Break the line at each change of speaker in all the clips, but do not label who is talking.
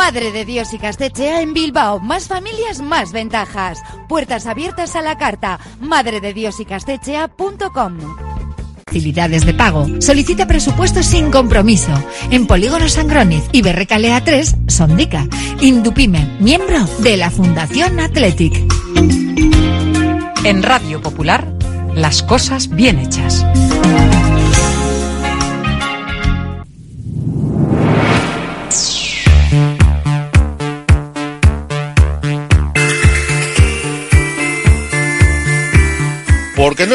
Madre de Dios y Castechea en Bilbao. Más familias, más ventajas. Puertas abiertas a la carta. Madre de Dios y Castechea.com.
Facilidades de pago. Solicita presupuestos sin compromiso. En Polígono Sangroniz y Berrecalea 3, Sondica. Indupime, miembro de la Fundación Athletic.
En Radio Popular, las cosas bien hechas.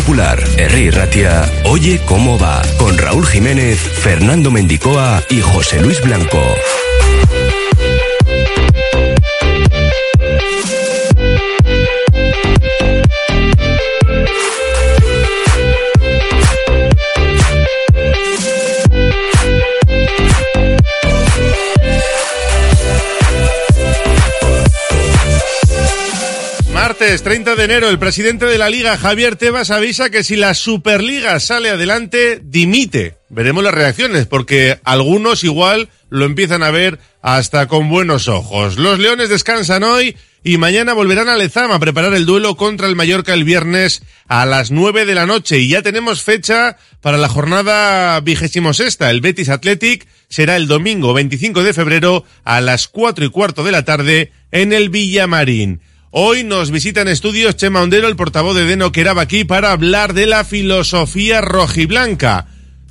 Popular, Herri Ratia, Oye cómo va, con Raúl Jiménez, Fernando Mendicoa y José Luis Blanco.
Martes 30 de enero, el presidente de la Liga, Javier Tebas, avisa que si la Superliga sale adelante, dimite. Veremos las reacciones, porque algunos igual lo empiezan a ver hasta con buenos ojos. Los Leones descansan hoy y mañana volverán a Lezama a preparar el duelo contra el Mallorca el viernes a las 9 de la noche. Y ya tenemos fecha para la jornada vigésimo sexta. El Betis Athletic será el domingo 25 de febrero a las 4 y cuarto de la tarde en el Villamarín. Hoy nos visita en estudios Chema Ondero, el portavoz de Deno que aquí para hablar de la filosofía rojiblanca.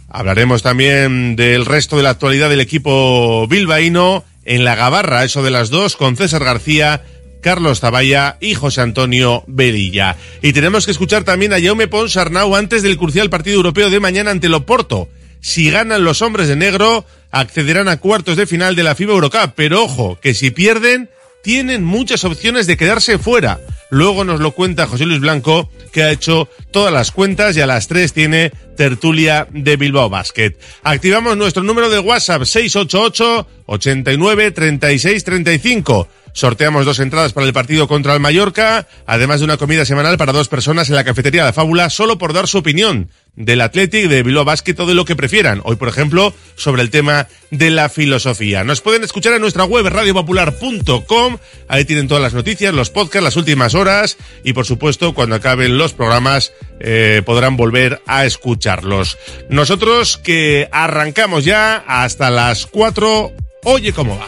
Hablaremos también del resto de la actualidad del equipo bilbaíno en la Gabarra, eso de las dos, con César García, Carlos Tabaya y José Antonio Berilla. Y tenemos que escuchar también a Jaume Pons Arnau antes del crucial partido europeo de mañana ante el Oporto. Si ganan los hombres de negro, accederán a cuartos de final de la FIBA Eurocup, pero ojo, que si pierden, tienen muchas opciones de quedarse fuera. Luego nos lo cuenta José Luis Blanco, que ha hecho todas las cuentas y a las 3 tiene tertulia de Bilbao Basket. Activamos nuestro número de WhatsApp 688 89 36 35. Sorteamos dos entradas para el partido contra el Mallorca, además de una comida semanal para dos personas en la cafetería de Fábula, solo por dar su opinión del Athletic, de Bilbao Basket o lo que prefieran. Hoy, por ejemplo, sobre el tema de la filosofía. Nos pueden escuchar en nuestra web radiopopular.com. Ahí tienen todas las noticias, los podcasts, las últimas horas y, por supuesto, cuando acaben los programas eh, podrán volver a escucharlos. Nosotros que arrancamos ya hasta las 4. Oye cómo va.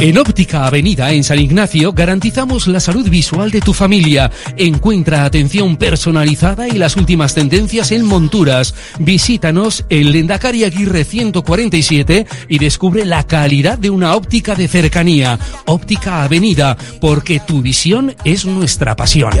En Óptica Avenida en San Ignacio garantizamos la salud visual de tu familia. Encuentra atención personalizada y las últimas tendencias en monturas. Visítanos en Lendakari Aguirre 147 y descubre la calidad de una óptica de cercanía. Óptica Avenida, porque tu visión es nuestra pasión.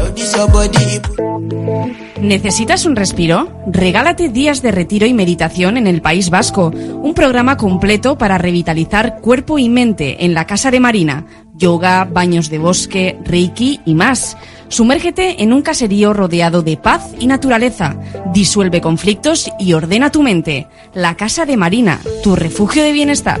¿Necesitas un respiro? Regálate días de retiro y meditación en el País Vasco, un programa completo para revitalizar cuerpo y mente en la Casa de Marina, yoga, baños de bosque, reiki y más. Sumérgete en un caserío rodeado de paz y naturaleza, disuelve conflictos y ordena tu mente. La Casa de Marina, tu refugio de bienestar.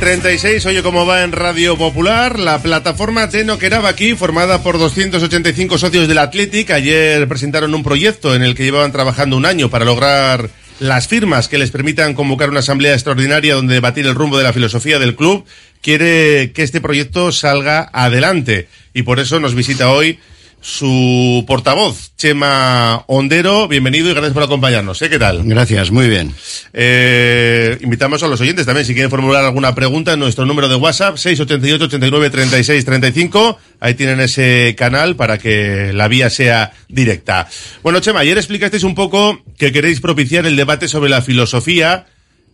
36, oye cómo va en Radio Popular. La plataforma Teno aquí, formada por 285 socios del Athletic, ayer presentaron un proyecto en el que llevaban trabajando un año para lograr las firmas que les permitan convocar una asamblea extraordinaria donde debatir el rumbo de la filosofía del club. Quiere que este proyecto salga adelante y por eso nos visita hoy su portavoz, Chema Ondero. Bienvenido y gracias por acompañarnos. ¿eh? ¿Qué tal?
Gracias, muy bien.
Eh, invitamos a los oyentes también, si quieren formular alguna pregunta, en nuestro número de WhatsApp, 688 89 36 35. Ahí tienen ese canal para que la vía sea directa. Bueno, Chema, ayer explicasteis un poco que queréis propiciar el debate sobre la filosofía.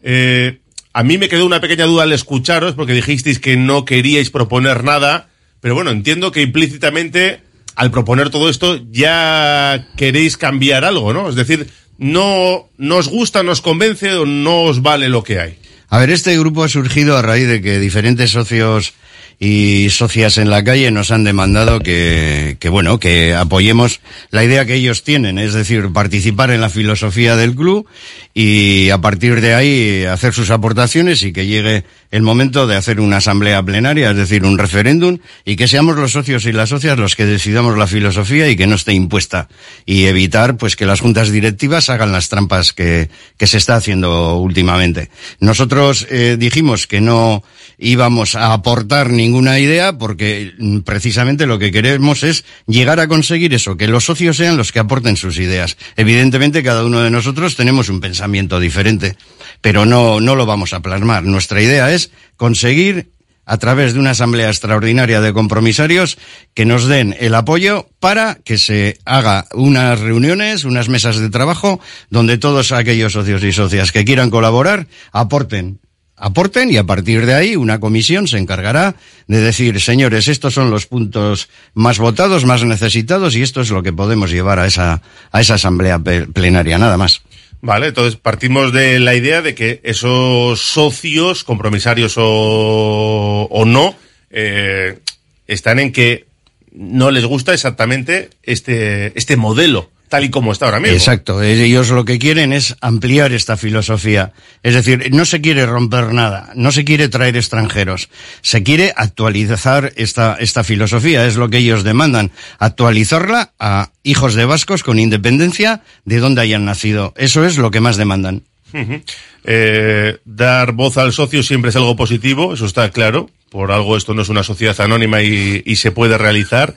Eh, a mí me quedó una pequeña duda al escucharos, porque dijisteis que no queríais proponer nada, pero bueno, entiendo que implícitamente al proponer todo esto ya queréis cambiar algo, ¿no? Es decir, no, no os gusta, no os convence o no os vale lo que hay.
A ver, este grupo ha surgido a raíz de que diferentes socios y socias en la calle nos han demandado que, que, bueno, que apoyemos la idea que ellos tienen, es decir, participar en la filosofía del club y a partir de ahí hacer sus aportaciones y que llegue el momento de hacer una asamblea plenaria, es decir, un referéndum y que seamos los socios y las socias los que decidamos la filosofía y que no esté impuesta y evitar pues que las juntas directivas hagan las trampas que, que se está haciendo últimamente. Nosotros eh, dijimos que no íbamos a aportar ninguna idea porque mm, precisamente lo que queremos es llegar a conseguir eso, que los socios sean los que aporten sus ideas. Evidentemente cada uno de nosotros tenemos un pensamiento diferente, pero no, no lo vamos a plasmar. Nuestra idea es conseguir a través de una asamblea extraordinaria de compromisarios que nos den el apoyo para que se haga unas reuniones, unas mesas de trabajo donde todos aquellos socios y socias que quieran colaborar aporten aporten y a partir de ahí una comisión se encargará de decir, señores, estos son los puntos más votados, más necesitados y esto es lo que podemos llevar a esa, a esa asamblea plenaria, nada más.
Vale, entonces partimos de la idea de que esos socios, compromisarios o, o no, eh, están en que no les gusta exactamente este, este modelo tal y como está ahora mismo.
Exacto, ellos lo que quieren es ampliar esta filosofía. Es decir, no se quiere romper nada, no se quiere traer extranjeros, se quiere actualizar esta, esta filosofía, es lo que ellos demandan, actualizarla a hijos de vascos con independencia de donde hayan nacido. Eso es lo que más demandan.
eh, dar voz al socio siempre es algo positivo, eso está claro. Por algo esto no es una sociedad anónima y, y se puede realizar.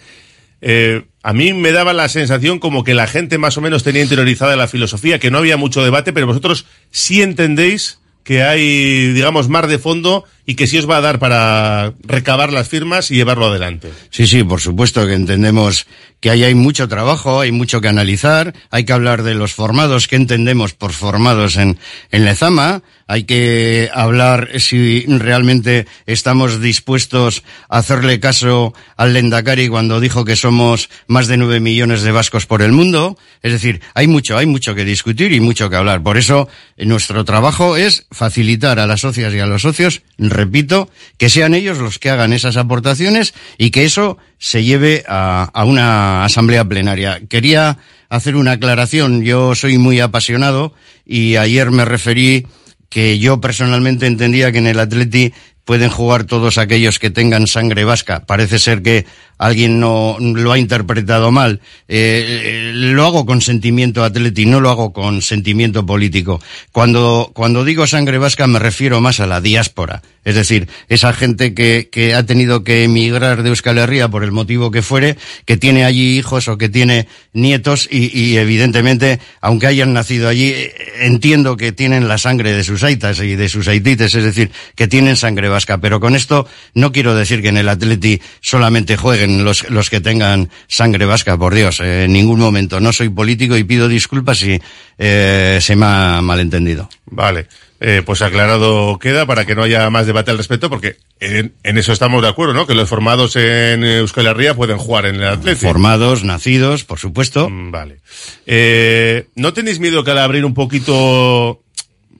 Eh, a mí me daba la sensación como que la gente más o menos tenía interiorizada la filosofía, que no había mucho debate, pero vosotros sí entendéis que hay, digamos, mar de fondo y que sí os va a dar para recabar las firmas y llevarlo adelante.
Sí, sí, por supuesto que entendemos que ahí hay mucho trabajo, hay mucho que analizar, hay que hablar de los formados, que entendemos por formados en, en Lezama, hay que hablar si realmente estamos dispuestos a hacerle caso al Lendakari cuando dijo que somos más de nueve millones de vascos por el mundo. Es decir, hay mucho, hay mucho que discutir y mucho que hablar. Por eso, nuestro trabajo es facilitar a las socias y a los socios, repito, que sean ellos los que hagan esas aportaciones y que eso se lleve a, una asamblea plenaria. Quería hacer una aclaración. Yo soy muy apasionado y ayer me referí que yo personalmente entendía que en el Atleti pueden jugar todos aquellos que tengan sangre vasca. Parece ser que alguien no lo ha interpretado mal. Eh, lo hago con sentimiento atleti, no lo hago con sentimiento político. Cuando, cuando digo sangre vasca me refiero más a la diáspora. Es decir, esa gente que, que ha tenido que emigrar de Euskal Herria por el motivo que fuere, que tiene allí hijos o que tiene nietos y, y evidentemente, aunque hayan nacido allí, eh, entiendo que tienen la sangre de sus aitas y de sus haitites, es decir, que tienen sangre vasca. Pero con esto no quiero decir que en el Atleti solamente jueguen los, los que tengan sangre vasca, por Dios, eh, en ningún momento. No soy político y pido disculpas si eh, se me ha malentendido.
Vale. Eh, pues aclarado queda para que no haya más debate al respecto, porque en, en eso estamos de acuerdo, ¿no? Que los formados en Euskal Herria pueden jugar en el Atlético.
Formados, nacidos, por supuesto.
Mm, Vale. Eh, ¿No tenéis miedo que al abrir un poquito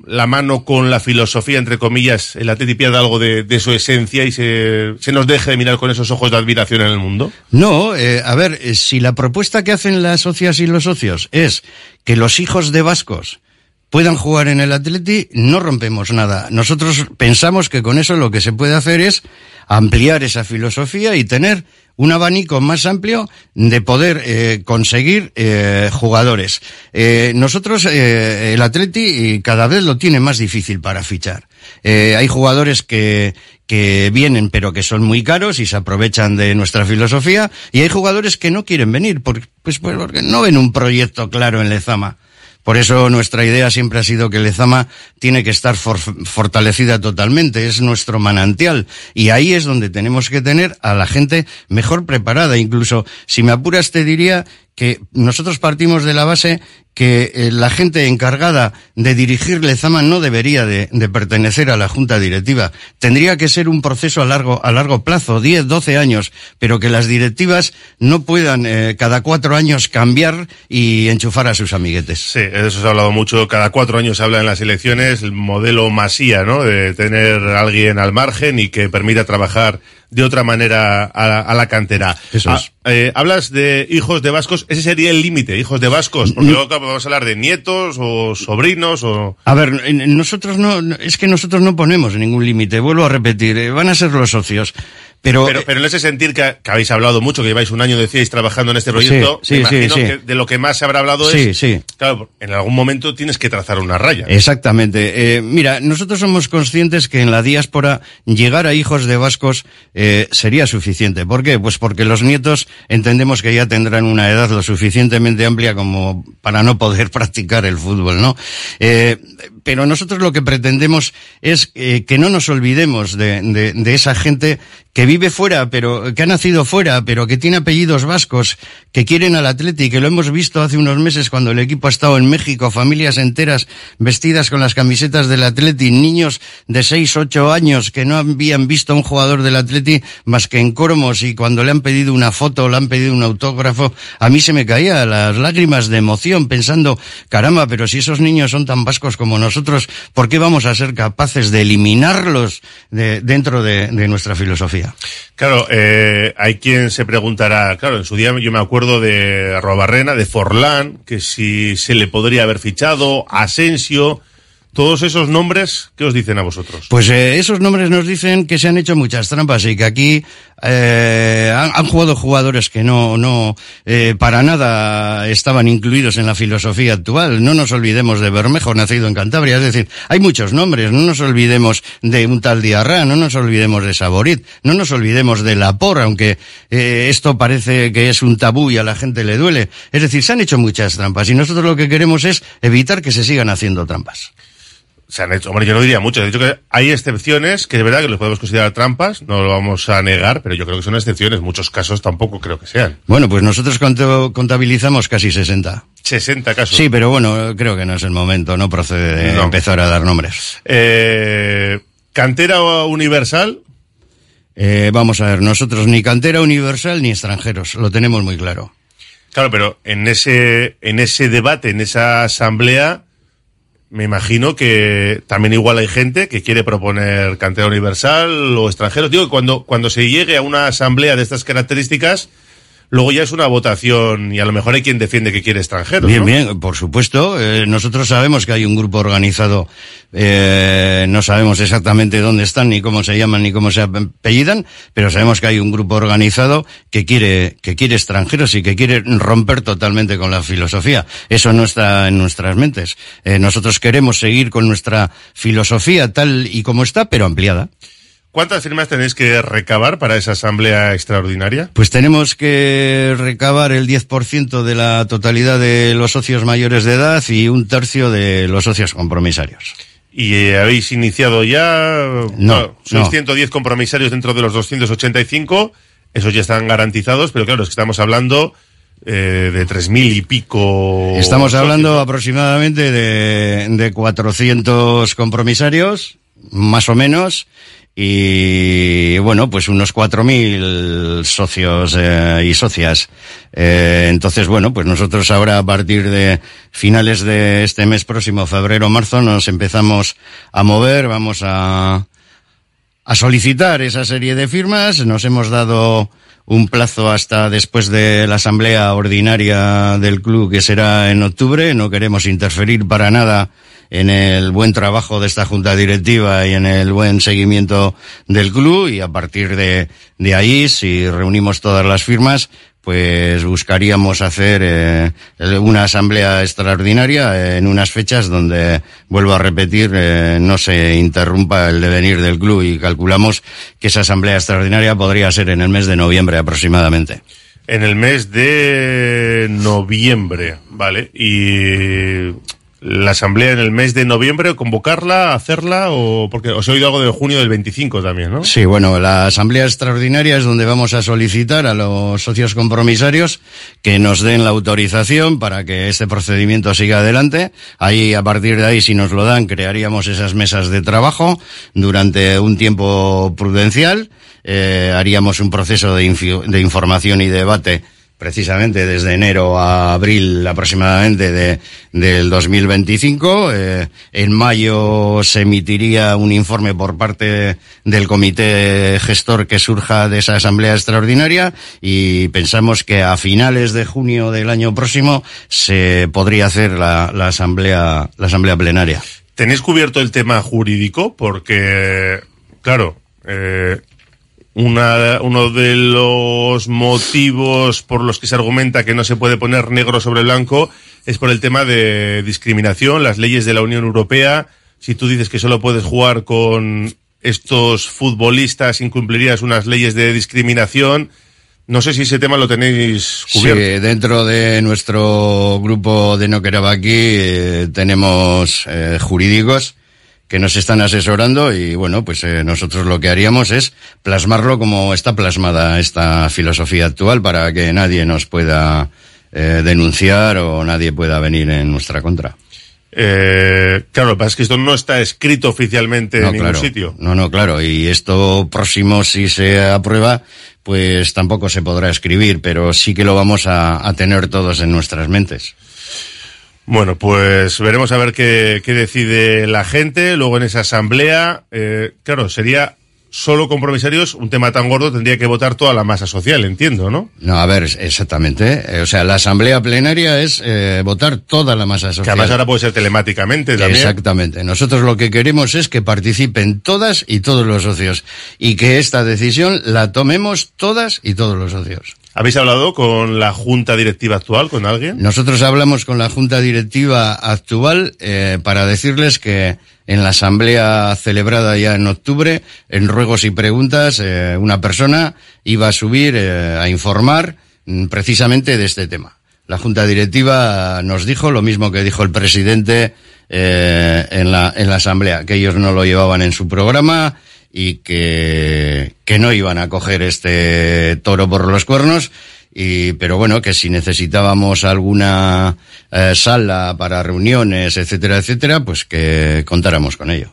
la mano con la filosofía, entre comillas, el Atleti pierda algo de, su esencia y se, se nos deje de mirar con esos ojos de admiración en el mundo?
No, eh, a ver, eh, si la propuesta que hacen las socias y los socios es que los hijos de vascos puedan jugar en el Atleti, no rompemos nada. Nosotros pensamos que con eso lo que se puede hacer es ampliar esa filosofía y tener un abanico más amplio de poder eh, conseguir eh, jugadores. Eh, nosotros, eh, el Atleti cada vez lo tiene más difícil para fichar. Eh, hay jugadores que, que vienen pero que son muy caros y se aprovechan de nuestra filosofía y hay jugadores que no quieren venir por- pues, pues porque no ven un proyecto claro en Lezama. Por eso nuestra idea siempre ha sido que Lezama tiene que estar for- fortalecida totalmente, es nuestro manantial. Y ahí es donde tenemos que tener a la gente mejor preparada. Incluso, si me apuras, te diría que nosotros partimos de la base que eh, la gente encargada de dirigir Lezama no debería de, pertenecer a la junta directiva. Tendría que ser un proceso a largo, a largo plazo, 10, 12 años, pero que las directivas no puedan eh, cada cuatro años cambiar y enchufar a sus amiguetes.
Sí, eso se ha hablado mucho. Cada cuatro años se habla en las elecciones el modelo masía, ¿no? De tener alguien al margen y que permita trabajar de otra manera a, la- a la cantera.
Eso
Ah,
es.
eh, hablas de hijos de vascos, ese sería el límite, hijos de vascos, porque luego claro, vamos a hablar de nietos o sobrinos o...
A ver, nosotros no, no- es que nosotros no ponemos ningún límite, vuelvo a repetir, eh, van a ser los socios. Pero,
Pero,
eh,
pero en ese sentir que, que habéis hablado mucho, que lleváis un año, decíais, trabajando en este proyecto,
Sí,
me
sí,
imagino
sí,
que de lo que más se habrá hablado es... Claro, en algún momento tienes que trazar una raya.
Exactamente. Eh, mira, nosotros somos conscientes que en la diáspora llegar a hijos de vascos eh, sería suficiente. ¿Por qué? Pues porque los nietos entendemos que ya tendrán una edad lo suficientemente amplia como para no poder practicar el fútbol, ¿no? Eh, pero nosotros lo que pretendemos es eh, que no nos olvidemos de, de- de esa gente que vive fuera, pero que ha nacido fuera, pero que tiene apellidos vascos, que quieren al Atleti, que lo hemos visto hace unos meses cuando el equipo ha estado en México, familias enteras vestidas con las camisetas del Atleti, niños de 6, 8 años que no habían visto a un jugador del Atleti más que en Cormos y cuando le han pedido una foto, le han pedido un autógrafo, a mí se me caían las lágrimas de emoción pensando, caramba, pero si esos niños son tan vascos como nosotros, ¿por qué vamos a ser capaces de eliminarlos de- dentro de- de nuestra filosofía?
Claro, eh, hay quien se preguntará, claro, en su día yo me acuerdo de Robarrena, de Forlán, que si se le podría haber fichado, Asensio, todos esos nombres, ¿qué os dicen a vosotros?
Pues eh, esos nombres nos dicen que se han hecho muchas trampas y que aquí eh, han, jugado jugadores que no, no eh, para nada estaban incluidos en la filosofía actual. No nos olvidemos de Bermejo, nacido en Cantabria. Es decir, hay muchos nombres. No nos olvidemos de un tal Diarra, no nos olvidemos de Saborit, no nos olvidemos de Lapor, aunque eh, esto parece que es un tabú y a la gente le duele. Es decir, se han hecho muchas trampas y nosotros lo que queremos es evitar que se sigan haciendo trampas.
Se han hecho, hombre, yo no diría mucho, he dicho que hay excepciones que de verdad que los podemos considerar trampas, no lo vamos a negar, pero yo creo que son excepciones, muchos casos tampoco creo que sean.
Bueno, pues nosotros contabilizamos casi 60.
60 casos.
Sí, pero bueno, creo que no es el momento, no procede de
No.
empezar a dar nombres.
Eh, cantera universal,
Eh, vamos a ver, nosotros ni cantera universal ni extranjeros, lo tenemos muy claro.
claro, pero en ese, en ese debate, en esa asamblea, me imagino que también igual hay gente que quiere proponer cantera universal o extranjeros. Digo cuando, cuando se llegue a una asamblea de estas características, luego ya es una votación y a lo mejor hay quien defiende que quiere extranjeros.
Bien,
¿no?
bien, por supuesto. Eh, nosotros sabemos que hay un grupo organizado, eh, no sabemos exactamente dónde están, ni cómo se llaman, ni cómo se apellidan, pero sabemos que hay un grupo organizado que quiere, que quiere extranjeros y que quiere romper totalmente con la filosofía. Eso no está en nuestras mentes. Eh, nosotros queremos seguir con nuestra filosofía tal y como está, pero ampliada.
¿Cuántas firmas tenéis que recabar para esa asamblea extraordinaria?
Pues tenemos que recabar el 10% de la totalidad de los socios mayores de edad y un tercio de los socios compromisarios.
¿Y eh, habéis iniciado ya?
No,
Bueno, sois
no.
110 compromisarios dentro de los 285. Esos ya están garantizados, pero claro, es que estamos hablando eh, de 3.000 y pico.
Estamos hablando
¿no?
aproximadamente de, de 400 compromisarios, más o menos, y bueno, pues unos 4.000 socios eh, y socias. Eh, entonces, bueno, pues nosotros ahora a partir de finales de este mes próximo, febrero, marzo, nos empezamos a mover, vamos a, a solicitar esa serie de firmas. Nos hemos dado un plazo hasta después de la asamblea ordinaria del club que será en octubre. No queremos interferir para nada en el buen trabajo de esta junta directiva y en el buen seguimiento del club y a partir de, de ahí, si reunimos todas las firmas, pues buscaríamos hacer eh, una asamblea extraordinaria en unas fechas donde, vuelvo a repetir, eh, no se interrumpa el devenir del club y calculamos que esa asamblea extraordinaria podría ser en el mes de noviembre aproximadamente.
En el mes de noviembre, ¿vale? Y la asamblea en el mes de noviembre, convocarla, hacerla, o porque os he oído algo de junio del 25 también, ¿no?
Sí, bueno, la asamblea extraordinaria es donde vamos a solicitar a los socios compromisarios que nos den la autorización para que este procedimiento siga adelante. Ahí, a partir de ahí, si nos lo dan, crearíamos esas mesas de trabajo durante un tiempo prudencial. Eh, haríamos un proceso de, de información y debate precisamente desde enero a abril aproximadamente de, del 2025. Eh, en mayo se emitiría un informe por parte del comité gestor que surja de esa asamblea extraordinaria y pensamos que a finales de junio del año próximo se podría hacer la, la asamblea la asamblea plenaria.
¿Tenéis cubierto el tema jurídico? Porque, claro, eh, una, uno de los motivos por los que se argumenta que no se puede poner negro sobre blanco es por el tema de discriminación, las leyes de la Unión Europea. Si tú dices que solo puedes jugar con estos futbolistas, incumplirías unas leyes de discriminación. No sé si ese tema lo tenéis
Sí,
cubierto.
dentro de nuestro grupo de No Queraba Aquí eh, tenemos eh, jurídicos que nos están asesorando y bueno, pues eh, nosotros lo que haríamos es plasmarlo como está plasmada esta filosofía actual para que nadie nos pueda eh, denunciar o nadie pueda venir en nuestra contra.
Eh, claro, lo que pasa es que esto no está escrito oficialmente en ningún
claro.
sitio.
No, no, claro. Y esto próximo, si se aprueba, pues tampoco se podrá escribir, pero sí que lo vamos a, a tener todos en nuestras mentes.
Bueno, pues veremos a ver qué, qué decide la gente. Luego en esa asamblea, eh, claro, sería solo compromisarios, un tema tan gordo tendría que votar toda la masa social, entiendo, ¿no?
No, a ver, exactamente. Eh, O sea, la asamblea plenaria es eh, votar toda la masa
Que
social.
además ahora puede ser telemáticamente también.
Exactamente. Nosotros lo que queremos es que participen todas y todos los socios y que esta decisión la tomemos todas y todos los socios.
¿Habéis hablado con la junta directiva actual, con alguien?
Nosotros hablamos con la junta directiva actual eh, para decirles que en la asamblea celebrada ya en octubre, en ruegos y preguntas, eh, una persona iba a subir eh, a informar mm, precisamente de este tema. La junta directiva nos dijo lo mismo que dijo el presidente en, la, en la Asamblea, que ellos no lo llevaban en su programa y que, que no iban a coger este toro por los cuernos. Y, pero bueno, que si necesitábamos alguna eh, sala para reuniones, etcétera, etcétera, pues que contáramos con ello.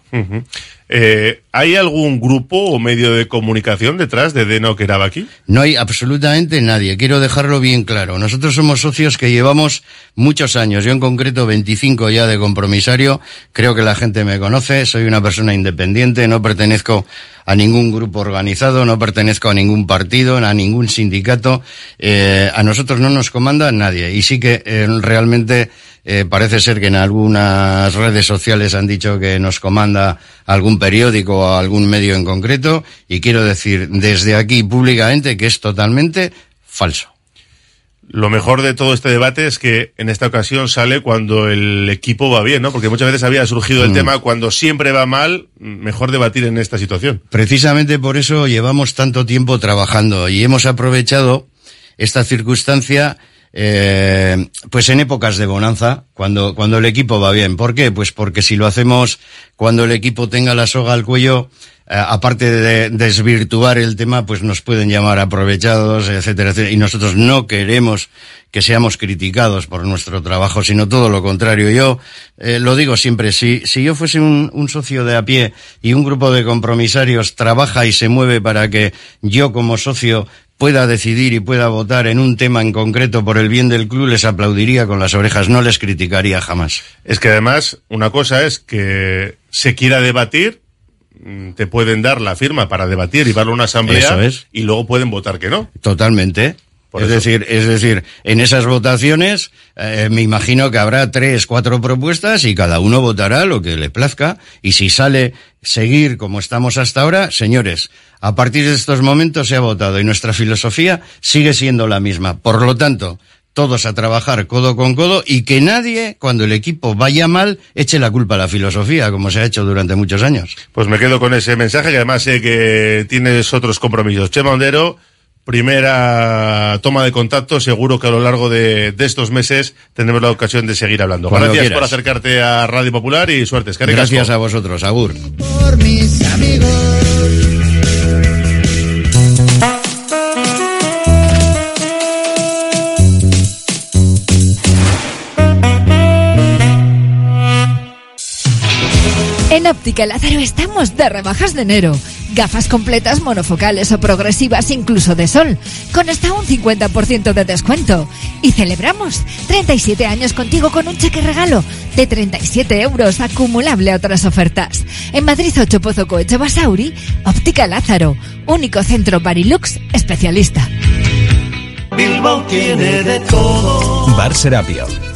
Eh, ¿Hay algún grupo o medio de comunicación detrás de Deno aquí?
No hay absolutamente nadie. Quiero dejarlo bien claro. Nosotros somos socios que llevamos muchos años. Yo en concreto 25 ya de compromisario. Creo que la gente me conoce. Soy una persona independiente. No pertenezco a ningún grupo organizado. No pertenezco a ningún partido, a ningún sindicato. Eh, a nosotros no nos comanda nadie. Y sí que eh, realmente eh, parece ser que en algunas redes sociales han dicho que nos comanda algún periódico o algún medio en concreto y quiero decir desde aquí públicamente que es totalmente falso.
Lo mejor de todo este debate es que en esta ocasión sale cuando el equipo va bien, ¿no? Porque muchas veces había surgido el
Mm.
tema cuando siempre va mal, mejor debatir en esta situación.
Precisamente por eso llevamos tanto tiempo trabajando y hemos aprovechado esta circunstancia eh, pues en épocas de bonanza, cuando, cuando el equipo va bien. ¿Por qué? Pues porque si lo hacemos cuando el equipo tenga la soga al cuello, eh, aparte de desvirtuar el tema, pues nos pueden llamar aprovechados, etcétera, etcétera. Y nosotros no queremos que seamos criticados por nuestro trabajo, sino todo lo contrario. Yo eh, lo digo siempre, si, si yo fuese un, un socio de a pie y un grupo de compromisarios trabaja y se mueve para que yo como socio pueda decidir y pueda votar en un tema en concreto por el bien del club, les aplaudiría con las orejas, no les criticaría jamás.
Es que además, una cosa es que se quiera debatir, mm, te pueden dar la firma para debatir y darle a una asamblea
Eso es.
y luego pueden votar que no.
Totalmente.
Por
es
eso.
decir, es decir, en esas votaciones eh, me imagino que habrá tres, cuatro propuestas y cada uno votará lo que le plazca. Y si sale seguir como estamos hasta ahora, señores, a partir de estos momentos se ha votado y nuestra filosofía sigue siendo la misma. Por lo tanto, todos a trabajar codo con codo y que nadie, cuando el equipo vaya mal, eche la culpa a la filosofía, como se ha hecho durante muchos años.
Pues me quedo con ese mensaje que además sé que tienes otros compromisos. Chema Ondero, primera toma de contacto, seguro que a lo largo de, de estos meses tendremos la ocasión de seguir hablando.
Cuando
Gracias
quieras.
por acercarte a Radio Popular y suerte.
Gracias a vosotros, Agur.
por mis amigos.
En Óptica Lázaro estamos de rebajas de enero. Gafas completas monofocales o progresivas incluso de sol, con hasta un 50% de descuento. Y celebramos 37 años contigo con un cheque regalo de 37 euros acumulable a otras ofertas. En Madrid 8 Pozo Coeche Basauri, Óptica Lázaro, único centro Barilux especialista.
Bilbao tiene de todo.
Bar Serapio.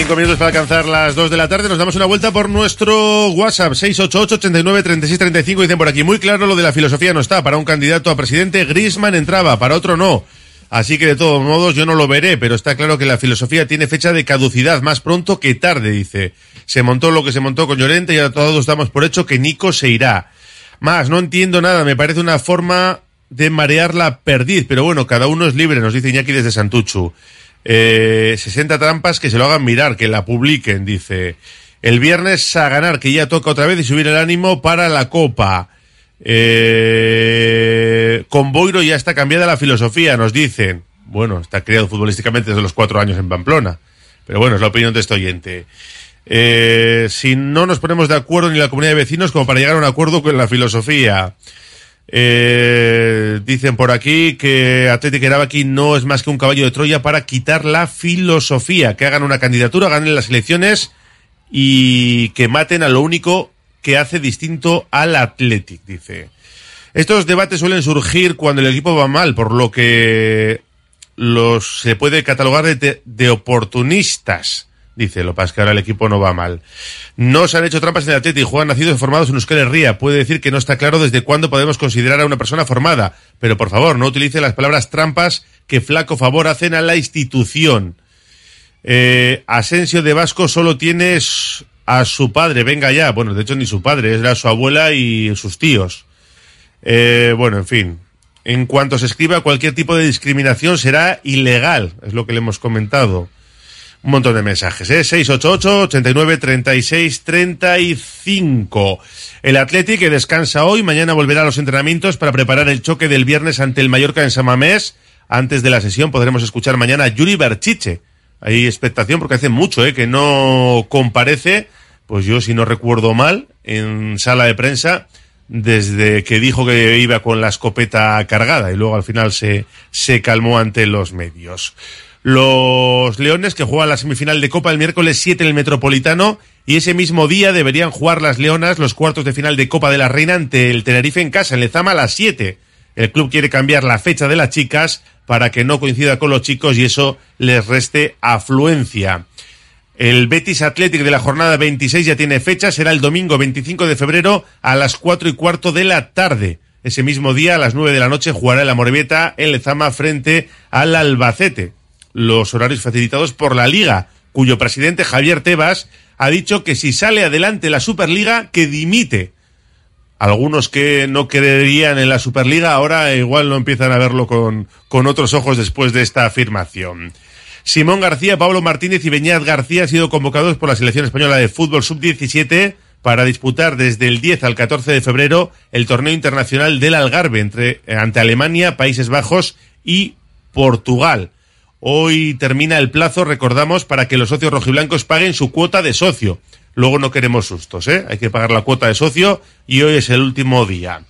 Cinco minutos para alcanzar las dos de la tarde. Nos damos una vuelta por nuestro WhatsApp 688-89-3635. Dicen por aquí, muy claro lo de la filosofía no está. Para un candidato a presidente, Grisman entraba, para otro no. Así que de todos modos yo no lo veré, pero está claro que la filosofía tiene fecha de caducidad más pronto que tarde, dice. Se montó lo que se montó con Llorente y ahora todos damos por hecho que Nico se irá. Más, no entiendo nada, me parece una forma de marear la perdiz, pero bueno, cada uno es libre, nos dice Iñaki desde Santuchu. Eh, 60 trampas que se lo hagan mirar, que la publiquen, dice. El viernes a ganar, que ya toca otra vez y subir el ánimo para la Copa. Eh, con Boiro ya está cambiada la filosofía, nos dicen. Bueno, está criado futbolísticamente desde los cuatro años en Pamplona. Pero bueno, es la opinión de este oyente. Eh, si no nos ponemos de acuerdo ni la comunidad de vecinos como para llegar a un acuerdo con la filosofía. Eh, dicen por aquí que Atlético Erabaki no es más que un caballo de Troya para quitar la filosofía, que hagan una candidatura, ganen las elecciones y que maten a lo único que hace distinto al Athletic, dice. Estos debates suelen surgir cuando el equipo va mal, por lo que los se puede catalogar de, de oportunistas. Dice, lo que ahora el equipo no va mal. No se han hecho trampas en el Atleti juegan nacidos y formados en Euskal Herria. Puede decir que no está claro desde cuándo podemos considerar a una persona formada. Pero por favor, no utilice las palabras trampas que flaco favor hacen a la institución. Eh, Asensio de Vasco solo tiene a su padre. Venga ya. Bueno, de hecho ni su padre, era su abuela y sus tíos. Eh, bueno, en fin. En cuanto se escriba cualquier tipo de discriminación será ilegal. Es lo que le hemos comentado un montón de mensajes, ¿eh? 688 89 36 35. El Athletic que descansa hoy, mañana volverá a los entrenamientos para preparar el choque del viernes ante el Mallorca en Samamés. Antes de la sesión podremos escuchar mañana a Yuri Berchiche. Hay expectación porque hace mucho, ¿eh? Que no comparece, pues yo si no recuerdo mal, en sala de prensa, desde que dijo que iba con la escopeta cargada y luego al final se, se calmó ante los medios los Leones que juegan la semifinal de Copa el miércoles 7 en el Metropolitano y ese mismo día deberían jugar las Leonas los cuartos de final de Copa de la Reina ante el Tenerife en casa, en Lezama a las 7. El club quiere cambiar la fecha de las chicas para que no coincida con los chicos y eso les reste afluencia. El Betis Athletic de la jornada 26 ya tiene fecha, será el domingo 25 de febrero a las 4 y cuarto de la tarde. Ese mismo día, a las 9 de la noche, jugará el Amorebieta en Lezama frente al Albacete los horarios facilitados por la Liga, cuyo presidente Javier Tebas ha dicho que si sale adelante la Superliga, que dimite. Algunos que no creerían en la Superliga ahora igual no empiezan a verlo con, con otros ojos después de esta afirmación. Simón García, Pablo Martínez y Beñat García han sido convocados por la selección española de fútbol sub-17 para disputar desde el 10 al 14 de febrero el torneo internacional del Algarve entre, ante Alemania, Países Bajos y Portugal. Hoy termina el plazo, recordamos, para que los socios rojiblancos paguen su cuota de socio. Luego no queremos sustos, ¿eh? Hay que pagar la cuota de socio y hoy es el último día.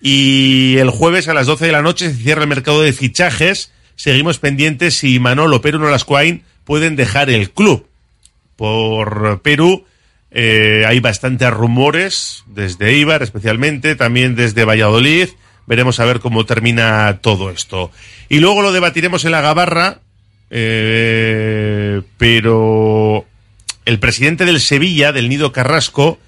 Y el jueves a las 12 de la noche se cierra el mercado de fichajes. Seguimos pendientes si Manolo, Perú o Lascuain pueden dejar el club. Por Perú eh, hay bastantes rumores, desde Ibar especialmente, también desde Valladolid. Veremos a ver cómo termina todo esto. Y luego lo debatiremos en la gabarra, eh, pero el presidente del Sevilla, del Nido Carrasco,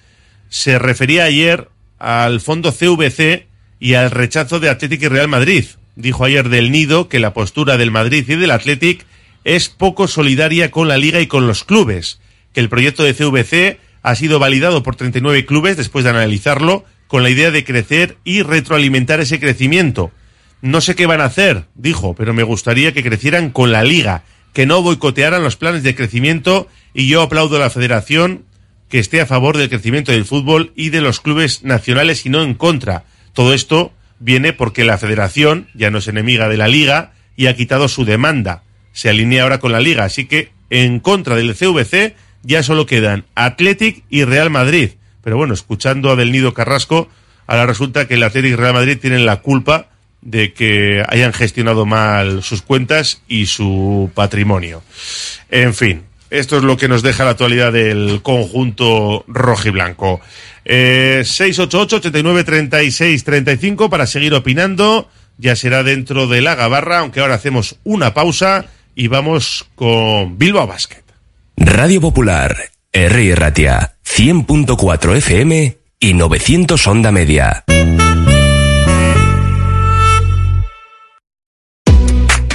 se refería ayer al fondo CVC y al rechazo de Atlético y Real Madrid. Dijo ayer del Nido que la postura del Madrid y del Athletic es poco solidaria con la liga y con los clubes, que el proyecto de CVC ha sido validado por 39 clubes después de analizarlo con la idea de crecer y retroalimentar ese crecimiento. No sé qué van a hacer, dijo, pero me gustaría que crecieran con la liga, que no boicotearan los planes de crecimiento y yo aplaudo a la federación que esté a favor del crecimiento del fútbol y de los clubes nacionales y no en contra. Todo esto viene porque la federación ya no es enemiga de la liga y ha quitado su demanda. Se alinea ahora con la liga, así que en contra del CVC ya solo quedan Athletic y Real Madrid. Pero bueno, escuchando a Del Nido Carrasco, ahora resulta que el Athletic y Real Madrid tienen la culpa de que hayan gestionado mal sus cuentas y su patrimonio. En fin, esto es lo que nos deja la actualidad del conjunto rojiblanco. Eh, 688-89-36-35 para seguir opinando. Ya será dentro de la gabarra, aunque ahora hacemos una pausa y vamos con Bilbao Basket.
Radio Popular, R. Ratia, 100.4 FM y 900 Onda Media.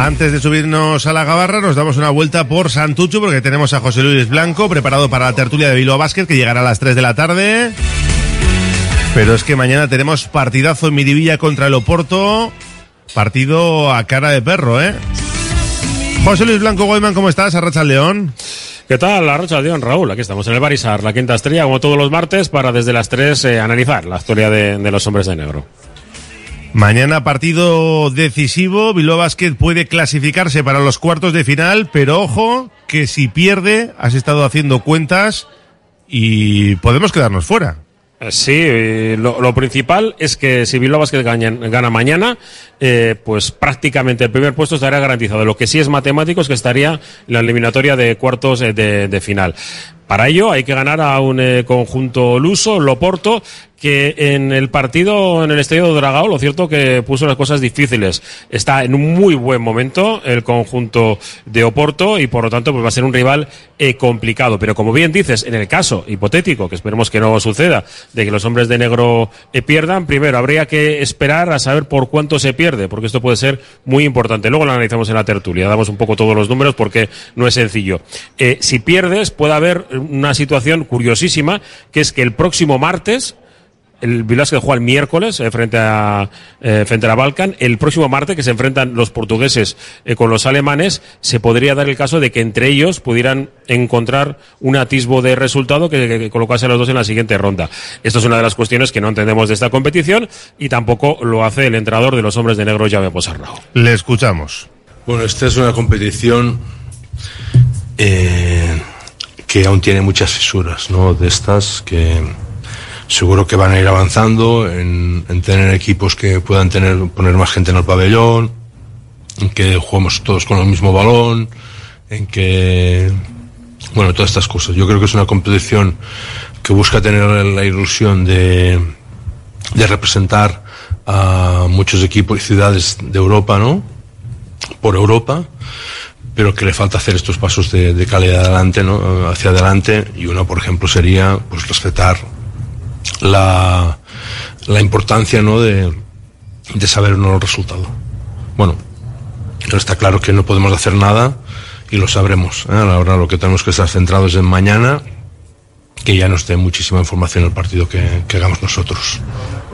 Antes de subirnos a la gabarra, nos damos una vuelta por Santucho porque tenemos a José Luis Blanco preparado para la tertulia de Bilbao Basket que llegará a las 3 de la tarde. Pero es que mañana tenemos partidazo en Miribilla contra el Oporto. Partido a cara de perro, ¿eh? José Luis Blanco Goyman, ¿cómo estás? Arracha León.
¿Qué tal? La Rocha León, Raúl. Aquí estamos en el Barisar, la quinta estrella, como todos los martes, para desde las 3 eh, analizar la historia de, de los hombres de negro.
Mañana partido decisivo, Bilbao Basket puede clasificarse para los cuartos de final, pero ojo que si pierde, has estado haciendo cuentas y podemos quedarnos fuera.
Eh, Sí, eh, lo, principal es que si Bilbao Basket gana, mañana, eh, pues prácticamente el primer puesto estaría garantizado. Lo que sí es matemático es que estaría la eliminatoria de cuartos de, final. Para ello hay que ganar a un conjunto luso, Loporto, que en el partido en el estadio de Dragao, lo cierto que puso las cosas difíciles. Está en un muy buen momento el conjunto de Oporto y por lo tanto pues va a ser un rival eh, complicado. Pero como bien dices, en el caso hipotético, que esperemos que no suceda, de que los hombres de negro eh, pierdan, primero habría que esperar a saber por cuánto se pierde, porque esto puede ser muy importante. Luego lo analizamos en la tertulia, damos un poco todos los números porque no es sencillo. Eh, si pierdes, puede haber una situación curiosísima, que es que el próximo martes el Bilbao que juega el miércoles eh, frente a eh, frente a la Balkan. El próximo martes que se enfrentan los portugueses eh, con los alemanes, se podría dar el caso de que entre ellos pudieran encontrar un atisbo de resultado que, que colocase a los dos en la siguiente ronda. Esto es una de las cuestiones que no entendemos de esta competición y tampoco lo hace el entrenador de los hombres de negro, Javier Posarrao.
Le escuchamos.
Bueno, esta es una competición eh, que aún tiene muchas fisuras, ¿no? De estas que seguro que van a ir avanzando en, en tener equipos que puedan tener poner más gente en el pabellón, en que juguemos todos con el mismo balón, en que bueno todas estas cosas. Yo creo que es una competición que busca tener la ilusión de, de representar a muchos equipos y ciudades de Europa, ¿no? Por Europa pero que le falta hacer estos pasos de, de calidad adelante, ¿no? hacia adelante y uno, por ejemplo, sería pues respetar la, la importancia ¿no? de, de saber uno el resultado. Bueno, está claro que no podemos hacer nada y lo sabremos. ¿eh? Ahora lo que tenemos que estar centrados en mañana, que ya nos dé muchísima información el partido que, que hagamos nosotros.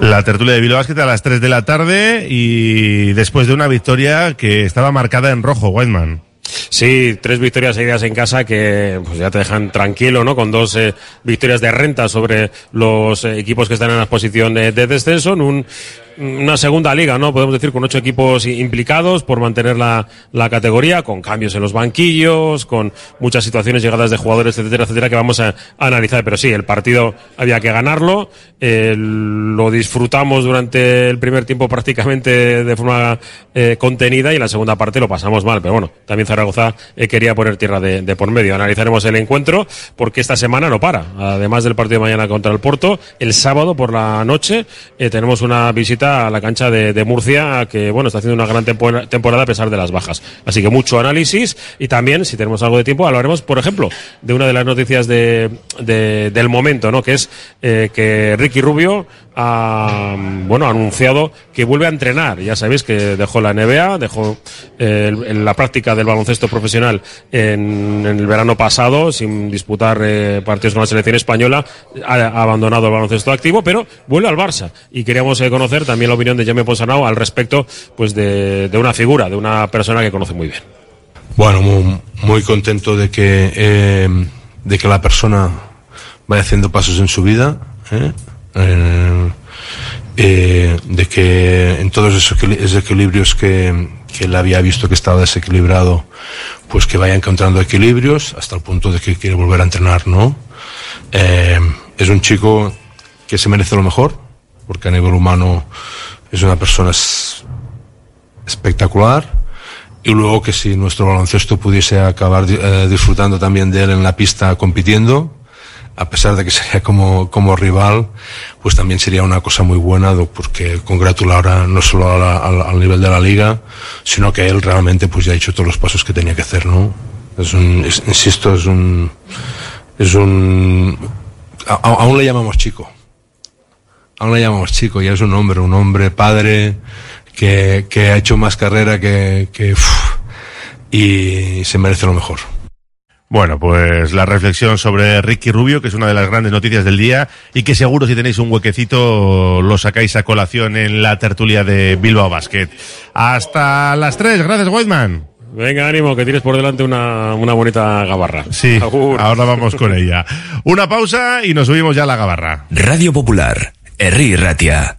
La tertulia de Bilbao Basket a las 3 de la tarde y después de una victoria que estaba marcada en rojo, Whiteman.
Sí, tres victorias seguidas en casa que pues ya te dejan tranquilo, ¿no? Con dos eh, victorias de renta sobre los eh, equipos que están en la posición de, de descenso, en un, una segunda liga, ¿no? Podemos decir con ocho equipos implicados por mantener la, la categoría, con cambios en los banquillos, con muchas situaciones llegadas de jugadores, etcétera, etcétera, que vamos a, analizar. Pero sí, el partido había que ganarlo, lo disfrutamos durante el primer tiempo prácticamente de forma eh, contenida y en la segunda parte lo pasamos mal. Pero bueno, también Zaragoza eh, quería poner tierra de, de por medio. Analizaremos el encuentro porque esta semana no para. Además del partido de mañana contra el Porto, el sábado por la noche eh, tenemos una visita a la cancha de, Murcia, que bueno, está haciendo una gran temporada a pesar de las bajas. Así que mucho análisis y también, si tenemos algo de tiempo, hablaremos, por ejemplo, de una de las noticias de, de del momento, ¿no? Que es eh, que Ricky Rubio ha, bueno, anunciado que vuelve a entrenar. Ya sabéis que dejó la NBA, dejó eh, la práctica del baloncesto profesional en, el verano pasado, sin disputar eh, partidos con la selección española, ha, abandonado el baloncesto activo, pero vuelve al Barça. Y queríamos eh, conocer también la opinión de Jaime Ponsanao al respecto pues de, una figura, de una persona que conoce muy bien.
Bueno, muy, contento de que, de que la persona vaya haciendo pasos en su vida. Eh, eh, de que en todos esos desequilibrios que, él había visto que estaba desequilibrado, pues que vaya encontrando equilibrios hasta el punto de que quiere volver a entrenar, ¿no? Eh, es un chico que se merece lo mejor, porque a nivel humano es una persona espectacular. Y luego que si nuestro baloncesto pudiese acabar disfrutando también de él en la pista compitiendo, a pesar de que sería como, como rival, pues también sería una cosa muy buena, porque congratular no solo la, al nivel de la liga, sino que él realmente pues ya ha hecho todos los pasos que tenía que hacer, ¿no? Es un, insisto, es un, es un, aún le llamamos chico. Aún le llamamos chico, ya es un hombre, un hombre padre que, que ha hecho más carrera que, que y se merece lo mejor.
Bueno, pues la reflexión sobre Ricky Rubio, que es una de las grandes noticias del día y que seguro si tenéis un huequecito lo sacáis a colación en la tertulia de Bilbao Basket. Hasta las tres, gracias Whiteman.
Venga, ánimo, que tienes por delante una, una bonita gabarra.
Sí, Agur. ahora vamos con ella. Una pausa y nos subimos ya a la gabarra.
Radio Popular, Herri Ratia.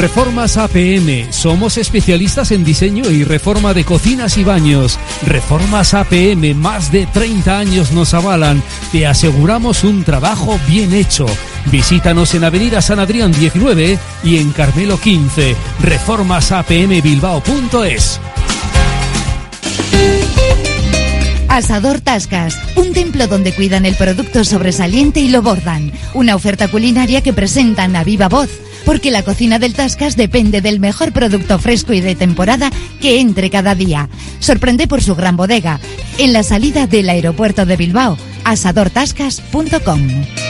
Reformas APM. Somos especialistas en diseño y reforma de cocinas y baños. Reformas APM, más de 30 años nos avalan. Te aseguramos un trabajo bien hecho. Visítanos en Avenida San Adrián 19 y en Carmelo 15. Reformasapmbilbao.es.
Asador Tascas, un templo donde cuidan el producto sobresaliente y lo bordan. Una oferta culinaria que presentan a viva voz, porque la cocina del Tascas depende del mejor producto fresco y de temporada que entre cada día. Sorprende por su gran bodega, en la salida del aeropuerto de Bilbao, asadortascas.com.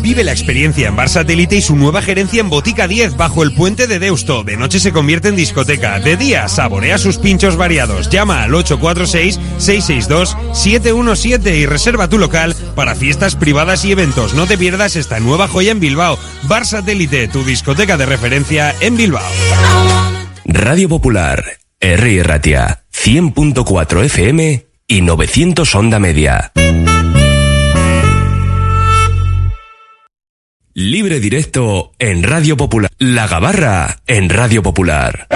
Vive la experiencia en Bar Satélite y su nueva gerencia en Botica 10 bajo el puente de Deusto. De noche se convierte en discoteca. De día saborea sus pinchos variados. Llama al 846-662-717 y reserva tu local para fiestas privadas y eventos. No te pierdas esta nueva joya en Bilbao. Bar Satélite, tu discoteca de referencia en Bilbao.
Radio Popular, R. Ratia, 100.4 FM y 900 Onda Media. Libre directo en Radio Popular. La Gabarra en Radio Popular.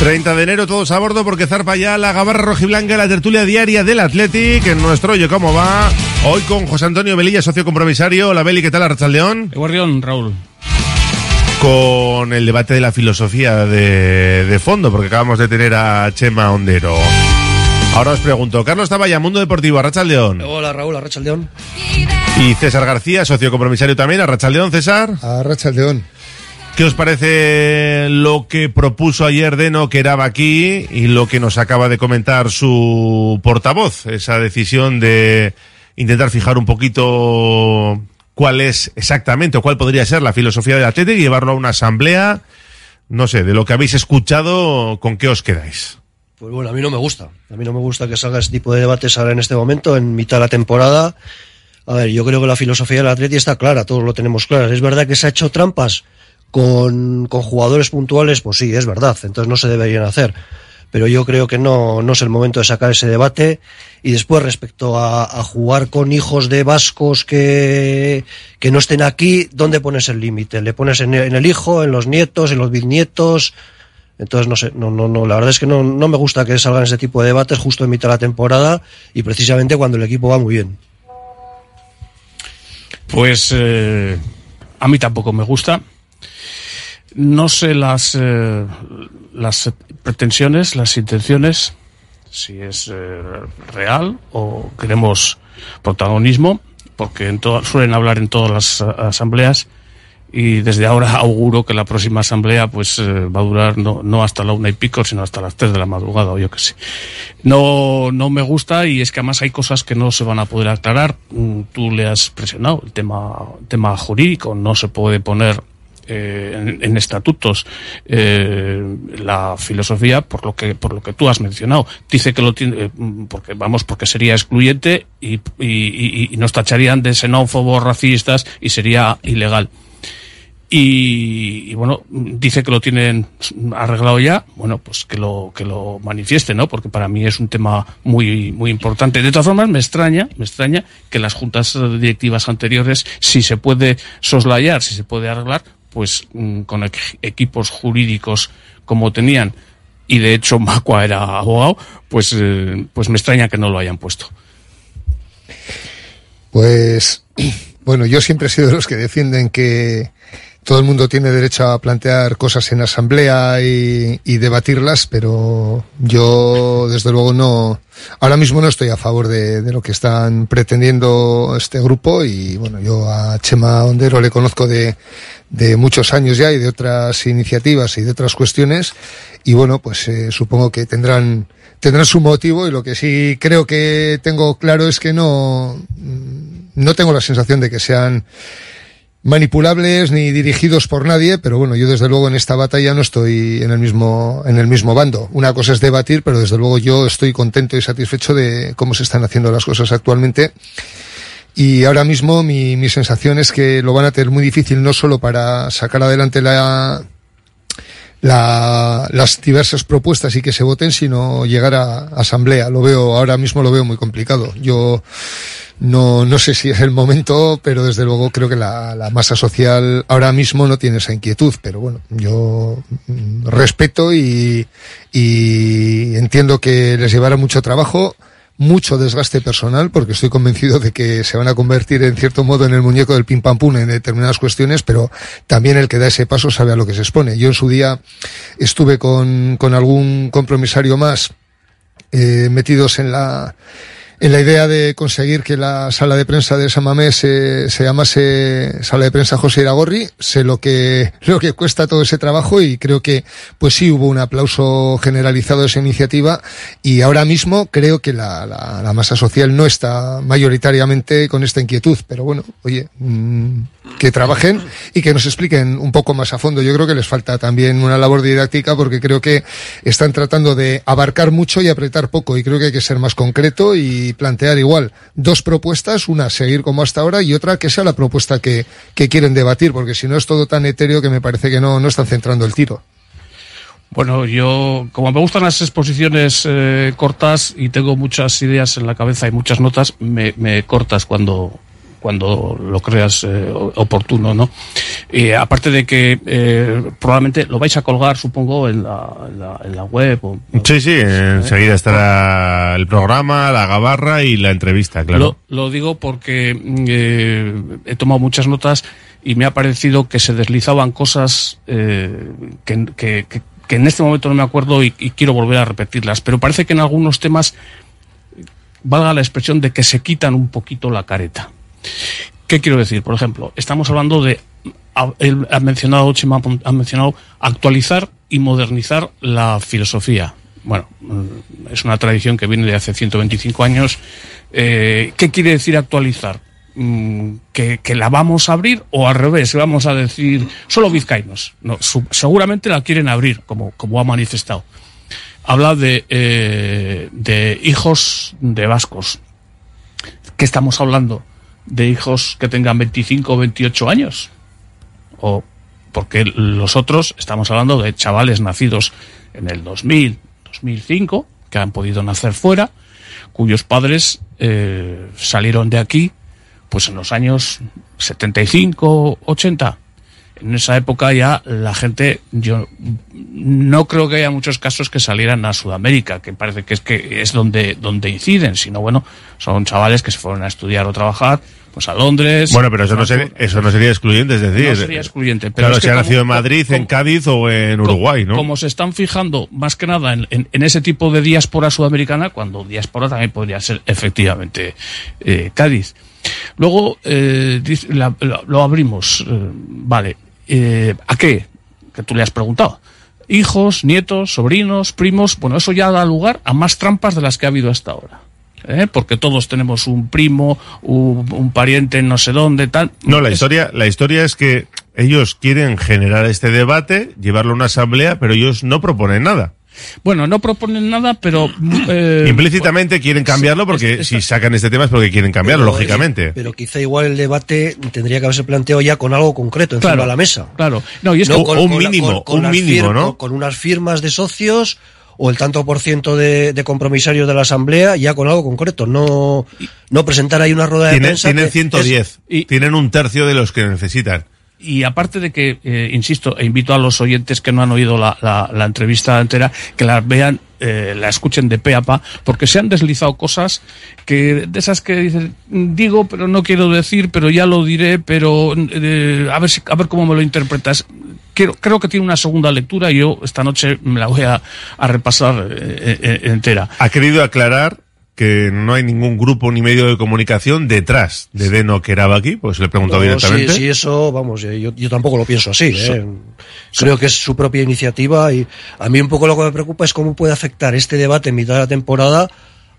30 de enero todos a bordo porque zarpa ya la gabarra rojiblanca, la tertulia diaria del Athletic en nuestro Oye Cómo Va. Hoy con José Antonio Velilla, socio compromisario. Hola Beli, ¿qué tal Arrachaldeón?
Guardión, Raúl.
Con el debate de la filosofía de, de fondo, porque acabamos de tener a Chema Ondero. Ahora os pregunto, Carlos Taballa, Mundo Deportivo, Arrachaldeón.
Hola Raúl, Arrachaldeón.
Y César García, socio compromisario también, Arrachaldeón, César.
Arrachaldeón.
¿Qué os parece lo que propuso ayer Deno, que era aquí, y lo que nos acaba de comentar su portavoz? Esa decisión de intentar fijar un poquito cuál es exactamente o cuál podría ser la filosofía del Atlético y llevarlo a una asamblea. No sé, de lo que habéis escuchado, ¿con qué os quedáis?
Pues bueno, a mí no me gusta. A mí no me gusta que salga este tipo de debates ahora en este momento, en mitad de la temporada. A ver, yo creo que la filosofía del Atleti está clara, todos lo tenemos claro. Es verdad que se ha hecho trampas con, con jugadores puntuales, pues sí, es verdad, entonces no se deberían hacer. Pero yo creo que no, no es el momento de sacar ese debate. Y después, respecto a, jugar con hijos de vascos que, que no estén aquí, ¿dónde pones el límite? ¿Le pones en, en el hijo, en los nietos, en los bisnietos? Entonces, no sé, no, no, no, la verdad es que no, no me gusta que salgan ese tipo de debates justo en mitad de la temporada y precisamente cuando el equipo va muy bien.
Pues eh, a mí tampoco me gusta. No sé las, eh, las pretensiones, las intenciones, si es eh, real o queremos protagonismo, porque en suelen hablar en todas las eh, asambleas y desde ahora auguro que la próxima asamblea pues eh, va a durar no, no hasta la una y pico, sino hasta las tres de la madrugada o yo que sé. No, no me gusta y es que además hay cosas que no se van a poder aclarar. Mm, Tú le has presionado el tema, tema jurídico, no se puede poner eh, en, estatutos eh, la filosofía por lo que por lo que tú has mencionado dice que lo tiene eh, porque vamos porque sería excluyente y, y, y- y nos tacharían de xenófobos racistas y sería ilegal Y, y, bueno, dice que lo tienen arreglado ya, bueno, pues que lo, que lo manifieste, ¿no? Porque para mí es un tema muy, muy importante. De todas formas, me extraña, me extraña que las juntas directivas anteriores, si se puede soslayar, si se puede arreglar, pues mm, con equ- equipos jurídicos como tenían, y de hecho Macua era abogado, pues, eh, pues me extraña que no lo hayan puesto.
Pues, bueno, yo siempre he sido de los que defienden que todo el mundo tiene derecho a plantear cosas en asamblea y, y debatirlas, pero yo, desde luego, no, ahora mismo no estoy a favor de, de lo que están pretendiendo este grupo y, bueno, yo a Chema Ondero le conozco de, de muchos años ya y de otras iniciativas y de otras cuestiones y, bueno, pues eh, supongo que tendrán, tendrán su motivo y lo que sí creo que tengo claro es que no, no tengo la sensación de que sean manipulables ni dirigidos por nadie, pero bueno, yo desde luego en esta batalla no estoy en el mismo en el mismo bando. Una cosa es debatir, pero desde luego yo estoy contento y satisfecho de cómo se están haciendo las cosas actualmente. Y ahora mismo mi, mi sensación es que lo van a tener muy difícil no solo para sacar adelante la, la, las diversas propuestas y que se voten, sino llegar a asamblea. Lo veo, ahora mismo lo veo muy complicado. Yo no, no sé si es el momento, pero desde luego creo que la, la masa social ahora mismo no tiene esa inquietud. Pero bueno, yo respeto y, y entiendo que les llevará mucho trabajo mucho desgaste personal porque estoy convencido de que se van a convertir en cierto modo en el muñeco del pim pam pum en determinadas cuestiones, pero también el que da ese paso sabe a lo que se expone. Yo en su día estuve con, con algún compromisario más eh, metidos en la en la idea de conseguir que la sala de prensa de Samamés se, se llamase sala de prensa José Iragorri, sé lo que, lo que cuesta todo ese trabajo y creo que pues sí hubo un aplauso generalizado a esa iniciativa y ahora mismo creo que la, la, la masa social no está mayoritariamente con esta inquietud, pero bueno, oye, mmm, que trabajen y que nos expliquen un poco más a fondo. Yo creo que les falta también una labor didáctica porque creo que están tratando de abarcar mucho y apretar poco y creo que hay que ser más concreto y plantear igual dos propuestas, una seguir como hasta ahora y otra que sea la propuesta que, que quieren debatir porque si no es todo tan etéreo que me parece que no, no están centrando el tiro.
Bueno, yo, como me gustan las exposiciones eh, cortas y tengo muchas ideas en la cabeza y muchas notas, me, me cortas cuando, cuando lo creas eh, oportuno, ¿no? Y aparte de que eh, probablemente lo vais a colgar, supongo, en la, en la, en la web. O,
Sí, sí, enseguida estará el programa, la gabarra y la entrevista, claro.
Lo, lo digo porque eh, he tomado muchas notas y me ha parecido que se deslizaban cosas eh, que, que, que, que en este momento no me acuerdo y, y quiero volver a repetirlas. Pero parece que en algunos temas valga la expresión de que se quitan un poquito la careta. ¿Qué quiero decir? Por ejemplo, estamos hablando de, ha, mencionado, Chema ha mencionado actualizar y modernizar la filosofía. Bueno, mm, es una tradición que viene de hace 125 años. Eh, ¿Qué quiere decir actualizar? Mm, ¿Que, ¿Que la vamos a abrir o al revés? Vamos a decir solo vizcaínos. No, seguramente la quieren abrir, como, como ha manifestado. Habla de, eh, de hijos de vascos. ¿Qué estamos hablando? De hijos que tengan 25 o 28 años. O porque los otros, estamos hablando de chavales nacidos en el 2000, 2005, que han podido nacer fuera, cuyos padres eh, salieron de aquí pues en los años 75, 80. En esa época ya la gente, yo no creo que haya muchos casos que salieran a Sudamérica, que parece que es que es donde, donde inciden, sino bueno, son chavales que se fueron a estudiar o trabajar, pues a Londres.
Bueno, pero eso no, sería, eso no sería excluyente, es decir.
No sería excluyente. Pero
claro,
es que
si ha nacido en Madrid, en Cádiz o en Uruguay, ¿no?
Como se están fijando más que nada en, en- en ese tipo de diáspora sudamericana, cuando diáspora también podría ser efectivamente eh, Cádiz. Luego eh, dice- la- la- lo abrimos, eh, vale. Eh, ¿A qué? Que tú le has preguntado. Hijos, nietos, sobrinos, primos. Bueno, eso ya da lugar a más trampas de las que ha habido hasta ahora. ¿eh? Porque todos tenemos un primo, un, un pariente en no sé dónde, tal.
No, la historia, la historia es que ellos quieren generar este debate, llevarlo a una asamblea, pero ellos no proponen nada.
Bueno, no proponen nada, pero... eh,
Implícitamente quieren cambiarlo porque si sacan este tema es porque quieren cambiarlo,
Pero,
lógicamente.
Pero quizá igual el debate tendría que haberse planteado ya con algo concreto encima
Claro,
de la mesa.
Claro. No, y es que-
con-
un
con
mínimo,
con- con
un
las
mínimo,
fir-
¿no?
Con, unas firmas de socios o el tanto por ciento de, de compromisarios de la asamblea ya con algo concreto. No, no presentar ahí una rueda de
Tienen,
prensa.
tienen
que
110, tienen un tercio de los que necesitan.
Y aparte de que, eh, insisto, e invito a los oyentes que no han oído la, la- entrevista entera, que la vean, eh, la escuchen de pe a pa, porque se han deslizado cosas que, de esas que dicen, digo, pero no quiero decir, pero ya lo diré, pero eh, a ver si- a ver cómo me lo interpretas. Quiero, creo que tiene una segunda lectura y yo esta noche me la voy a, a repasar eh, eh, entera.
Ha querido aclarar que no hay ningún grupo ni medio de comunicación detrás de Deno que era aquí, pues le he preguntado
No,
directamente.
Sí, sí, eso, vamos, yo, yo tampoco lo pienso así. ¿eh? Creo que es su propia iniciativa y a mí un poco lo que me preocupa es cómo puede afectar este debate en mitad de la temporada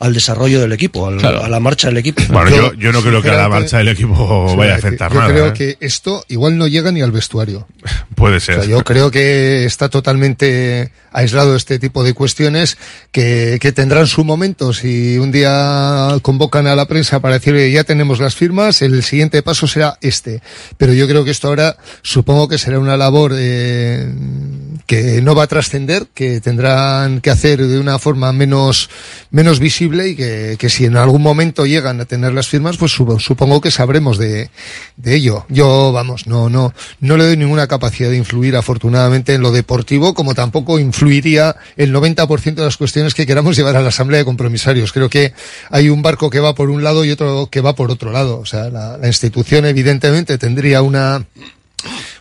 al desarrollo del equipo, al-
Claro.
a la marcha del equipo.
Bueno, yo, yo no creo que a la marcha del equipo vaya a afectar
yo
nada.
creo
¿eh?
que esto igual no llega ni al vestuario.
Puede ser.
O sea, yo creo que está totalmente aislado este tipo de cuestiones que, que tendrán su momento. Si un día convocan a la prensa para decir "Oye, ya tenemos las firmas, el siguiente paso será este. Pero yo creo que esto ahora supongo que será una labor eh, que no va a trascender, que tendrán que hacer de una forma menos, menos visible y que, que si en algún momento llegan a tener las firmas, pues supo- supongo que sabremos de, de ello. Yo, vamos, no, no, no le doy ninguna capacidad de influir afortunadamente en lo deportivo, como tampoco influiría el 90% de las cuestiones que queramos llevar a la Asamblea de Compromisarios. Creo que hay un barco que va por un lado y otro que va por otro lado. O sea, la, la institución evidentemente tendría una,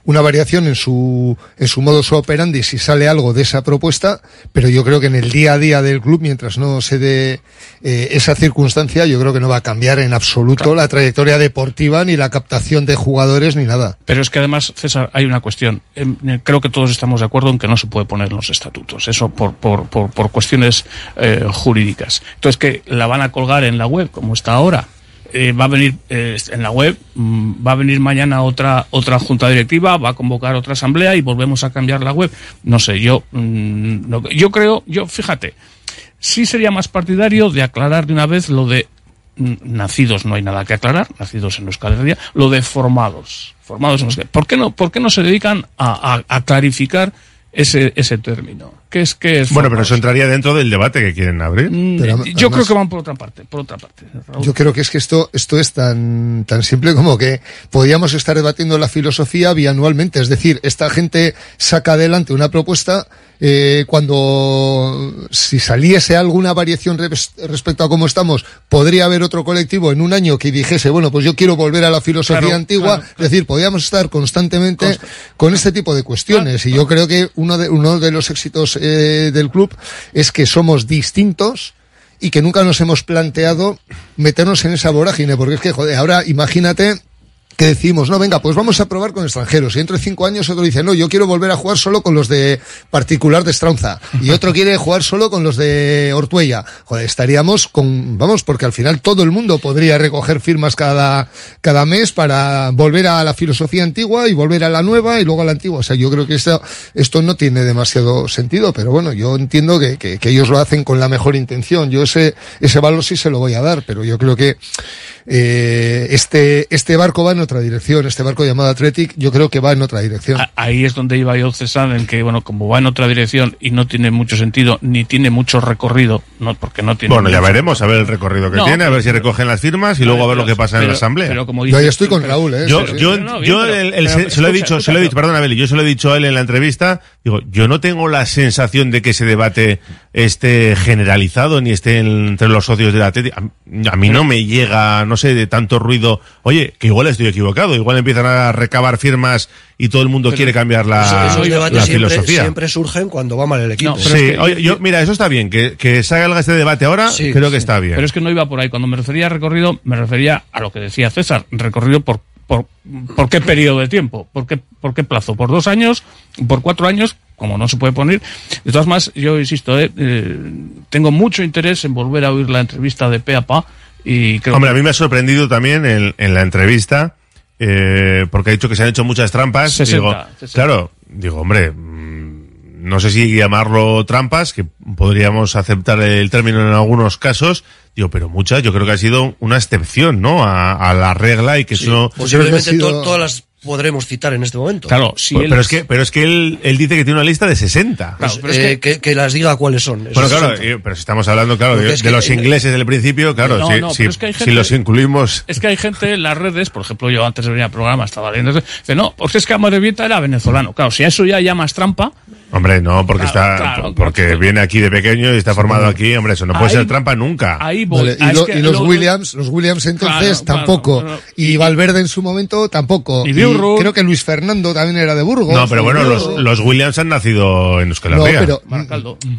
una variación en su, en su modus operandi si sale algo de esa propuesta, pero yo creo que en el día a día del club, mientras no se dé eh, esa circunstancia, yo creo que no va a cambiar en absoluto la trayectoria deportiva, ni la captación de jugadores, ni nada.
Pero es que además, César, hay una cuestión. Em, eh, Creo que todos estamos de acuerdo en que no se puede poner en los estatutos. Eso por, por, por, por cuestiones eh, jurídicas. Entonces, que la van a colgar en la web, como está ahora. Eh, va a venir eh, en la web, mm, va a venir mañana otra otra junta directiva, va a convocar otra asamblea y volvemos a cambiar la web. No sé, yo mm, no- yo creo, yo fíjate, sí sería más partidario de aclarar de una vez lo de mm, nacidos no hay nada que aclarar, nacidos en Euskal Herria, lo de formados, formados en Euskal ¿Por qué no, por qué no se dedican a, a- a clarificar ese, ese término? ¿Qué es, qué es
Bueno, pero eso entraría dentro del debate que quieren abrir.
Mm,
Pero
eh, yo
además-
creo que van por otra parte, por otra parte. Raúl.
Yo creo que es que esto, esto es tan, tan simple como que podríamos estar debatiendo la filosofía bianualmente. Es decir, esta gente saca adelante una propuesta eh, cuando si saliese alguna variación res- respecto a cómo estamos, podría haber otro colectivo en un año que dijese, bueno, pues yo quiero volver a la filosofía
Claro,
antigua.
claro,
Es decir, podríamos estar constantemente con este tipo de cuestiones. Y yo creo que uno de, uno de los éxitos eh, del club es que somos distintos y que nunca nos hemos planteado meternos en esa vorágine, porque es que, joder, ahora imagínate que decimos, no, venga, pues vamos a probar con extranjeros. Y dentro de cinco años otro dice, no, yo quiero volver a jugar solo con los de particular de Straunza. Y otro quiere jugar solo con los de Ortuella. Joder, estaríamos con, vamos, porque al final todo el mundo podría recoger firmas cada, cada mes para volver a la filosofía antigua y volver a la nueva y luego a la antigua. O sea, yo creo que esto, esto no tiene demasiado sentido, pero bueno, yo entiendo que, que, que ellos lo hacen con la mejor intención. Yo ese, ese valor sí se lo voy a dar, pero yo creo que, eh, este, este barco va en otra dirección, este barco llamado Athletic, yo creo que va en otra dirección.
Ahí es donde iba yo, César, en que, bueno, como va en otra dirección y no tiene mucho sentido, ni tiene mucho recorrido, no, porque no tiene
Bueno, ya veremos a ver el recorrido que
No,
tiene, a ver si
pero-
recogen las firmas y luego a ver lo que pasa en la
pero-
asamblea.
pero como
Yo
dices-
ahí estoy con Raúl, ¿eh?
Yo,
Sí, sí.
yo, yo
pero-
el- el-
pero
se lo he
escucha,
dicho, se lo he dicho, perdona, Beli, yo se lo he dicho a él en la entrevista, digo, yo no tengo la sensación de que ese debate esté generalizado ni esté en- entre los socios del Atlético. A, a mí no me llega, no sé, de tanto ruido. Oye, que igual estoy equivocado, igual empiezan a recabar firmas y todo el mundo
Pero
quiere cambiar la,
Esos- esos debates
la
siempre,
filosofía.
siempre surgen cuando va mal el equipo.
sí, oye, yo, mira, eso está bien, que, que salga este debate ahora,
Sí,
creo que
sí.
está bien.
Pero es que no iba por ahí. Cuando me refería a recorrido, me refería a lo que decía César. Recorrido por, por, por qué periodo de tiempo, por qué, por qué plazo, por dos años, por cuatro años, como no se puede poner. De todas maneras, yo insisto, eh, eh, tengo mucho interés en volver a oír la entrevista de pe a pa y creo
Hombre, a
que-
mí me ha sorprendido también en, en la entrevista, eh, porque ha dicho que se han hecho muchas trampas.
60,
digo,
60.
Claro, digo, hombre, mm, no sé si llamarlo trampas, que podríamos aceptar el término en algunos casos, digo, pero muchas, yo creo que ha sido una excepción, ¿no? A, a la regla y que eso...
Posiblemente to- todas las podremos citar en este momento.
Claro, pero, es que, pero es que él, él dice que tiene una lista de 60.
Pues, eh, que, que las diga cuáles son.
Bueno, claro,
60.
eh, pero si estamos hablando, claro, de,
es
los ingleses del principio, claro,
No,
si,
no,
si-
pero es
si los incluimos...
Es que hay gente en las redes, por ejemplo, yo antes de venir al programa estaba viendo, dice, no, porque es que Amorebieta era venezolano. Claro, si a eso ya llamas trampa,
Hombre, no, porque
Claro,
está,
claro,
porque viene aquí de pequeño y está formado aquí, hombre, eso no puede
Ahí-
ser trampa nunca.
ahí voy.
Vale, y,
Ah, es
lo- y los
lo-
Williams, los Williams entonces
Claro, claro,
tampoco.
claro.
Y Valverde en su momento tampoco.
Y
Y Creo que Luis Fernando también era de Burgos.
No, pero bueno, los, Williams han nacido en Euskal
No, pero,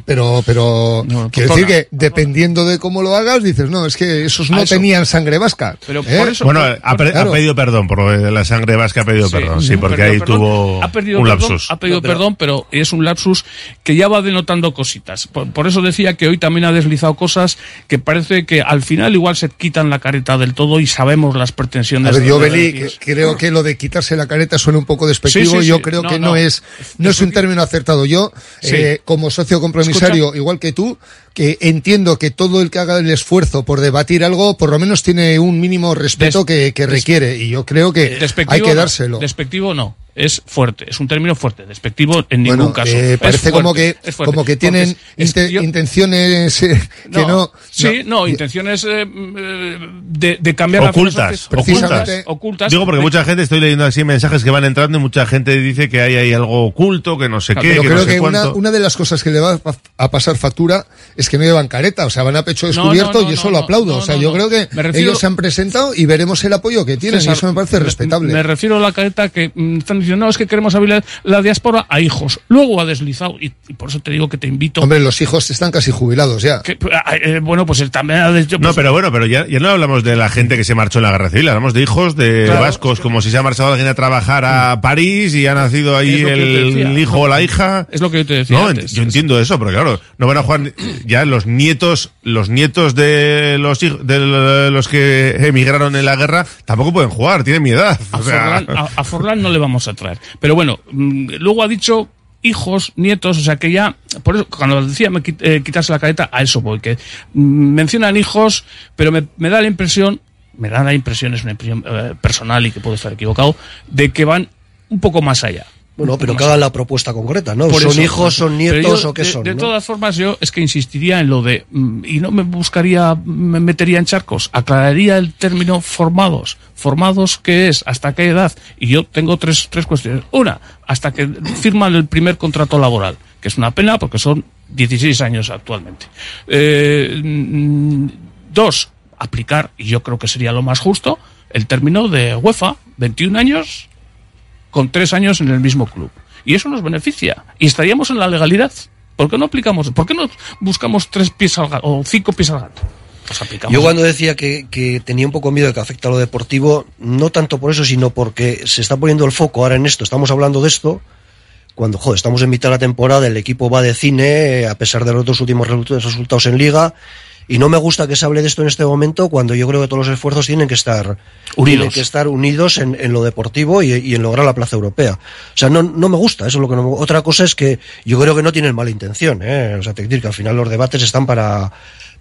pero, pero, quiero decir que dependiendo de cómo lo hagas, dices, no, es que esos no
A eso.
tenían sangre vasca.
Pero
¿eh?
por eso-
Bueno, ha, pedido perdón por lo de la sangre vasca, ha pedido perdón, sí, porque ahí
perdón,
tuvo
ha perdido
un
perdón,
lapsus.
Ha pedido
No, pero-
perdón, pero es un lapsus que ya va denotando cositas. Por, por eso decía que hoy también ha deslizado cosas que parece que al final igual se quitan la careta del todo y sabemos las pretensiones.
A ver, yo,
de-
Beli, creo que lo de la careta suena un poco despectivo.
Sí, sí,
yo creo
No,
que no,
no.
es no es un término acertado. Yo, eh, como socio compromisario, igual que tú, que entiendo que todo el que haga el esfuerzo por debatir algo, por lo menos tiene un mínimo respeto que, que requiere. Y yo creo que hay que
no,
dárselo.
Despectivo no. Es fuerte, es un término fuerte. Despectivo en ningún
Bueno,
caso.
eh, parece como que como que tienen
es- es-
inte-
yo-
intenciones eh, que no.
Sí, no, intenciones eh, eh, de, de cambiar
Ocultas,
la
ocultas.
ocultas.
Digo porque
de-
mucha gente, estoy leyendo así mensajes que van entrando y mucha gente dice que hay, hay algo oculto, que no sé qué,
Pero
que
creo
no sé
que una, una de las cosas que le va a- a pasar factura es que no llevan careta, o sea, van a pecho descubierto
no, no,
y eso
no,
lo aplaudo.
no,
o sea, yo
no.
creo que
refiero-
ellos se han presentado y veremos el apoyo que tienen
César,
y eso me parece respetable.
Me refiero a la careta que mm, están diciendo, no, es que queremos abrir la diáspora a hijos. Luego ha deslizado, y, y por eso te digo que te invito.
Hombre, los hijos están casi jubilados ya.
que- ah, eh, bueno, pues él también ha dicho.
No,
pues,
pero bueno, pero ya, ya no hablamos de la gente que se marchó en la guerra civil, hablamos de hijos de
Claro.
vascos, como si se ha marchado alguien a trabajar a París y ha nacido ahí el, hijo o la hija.
Es lo que yo te decía
No,
antes.
yo entiendo eso, pero claro, no van a jugar ya los nietos, los nietos de los de los que emigraron en la guerra tampoco pueden jugar, tienen mi edad.
A,
O sea,
Forlán, a- a Forlán no le vamos a traer. Pero bueno, mm, luego ha dicho hijos, nietos, o sea que ya, por eso, cuando decía me eh, quitarse la careta, a eso voy, que mm, mencionan hijos, pero me, me da la impresión, me da la impresión, es una impresión eh, personal y que puedo estar equivocado, de que van un poco más allá.
Bueno, pero que hagan la propuesta concreta, ¿no?
Por
¿Son
eso,
hijos, son nietos
yo,
o qué
de,
son?
De
¿no?
todas formas, yo es que insistiría en lo de, mm, y no me buscaría, me metería en charcos, aclararía el término formados. ¿Formados qué es? ¿Hasta qué edad? Y yo tengo tres, tres cuestiones. Una, hasta que firman el primer contrato laboral, que es una pena porque son 16 años actualmente. Eh, mm, dos, aplicar, y yo creo que sería lo más justo, el término de UEFA, 21 años con tres años en el mismo club. Y eso nos beneficia. Y estaríamos en la legalidad. ¿Por qué no aplicamos? ¿Por qué no buscamos tres pies al gato o cinco pies al gato? Pues.
Yo cuando decía que, que tenía un poco miedo de que afecta a lo deportivo, no tanto por eso, sino porque se está poniendo el foco ahora en esto. Estamos hablando de esto cuando, joder, estamos en mitad de la temporada, el equipo va de cine, a pesar de los dos últimos resu- resultados en liga, y no me gusta que se hable de esto en este momento cuando yo creo que todos los esfuerzos tienen que estar
Unidos.
tienen que estar unidos en, en lo deportivo y, y en lograr la plaza europea. O sea, no, no me gusta, eso es lo que no me- Otra cosa es que yo creo que no tienen mala intención, ¿eh? O sea, te decir que al final los debates están para,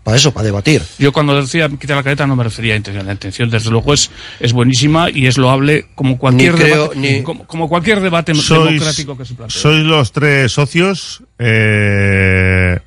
para eso, para debatir.
Yo cuando decía quitar la careta no me refería a intención. La intención, desde luego, es, es buenísima y es loable como cualquier
creo-
debate,
ni-
como, como cualquier debate
sois,
democrático que se plantee.
sois los tres socios. eh,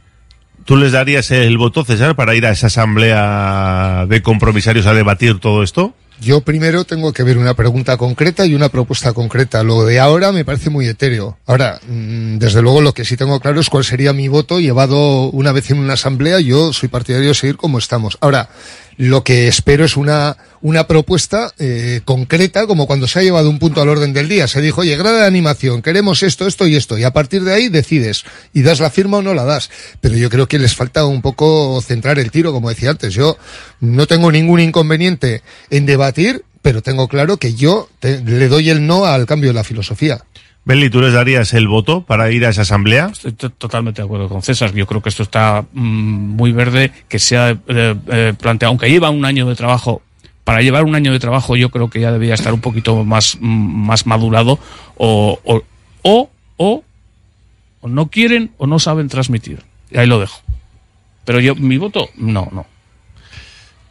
¿Tú les darías el voto, César, para ir a esa asamblea de compromisarios a debatir todo esto?
Yo primero tengo que ver una pregunta concreta y una propuesta concreta. Lo de ahora me parece muy etéreo. Ahora, mm, desde luego lo que sí tengo claro es cuál sería mi voto llevado una vez en una asamblea. Yo soy partidario de seguir como estamos. Ahora, lo que espero es una, una propuesta eh, concreta, como cuando se ha llevado un punto al orden del día. Se dijo, oye, grada de animación, queremos esto, esto y esto. Y a partir de ahí decides. Y das la firma o no la das. Pero yo creo que les falta un poco centrar el tiro, como decía antes. Yo no tengo ningún inconveniente en debatir, pero tengo claro que yo te- le doy el no al cambio de la filosofía.
Beli, ¿tú les darías el voto para ir a esa asamblea?
Estoy to- totalmente de acuerdo con César. Yo creo que esto está mm, muy verde, que se ha eh, eh, planteado, aunque lleva un año de trabajo. Para llevar un año de trabajo, yo creo que ya debería estar un poquito más, mm, más madurado o, o, o, o no quieren o no saben transmitir. Y ahí lo dejo. Pero yo, mi voto, no, no.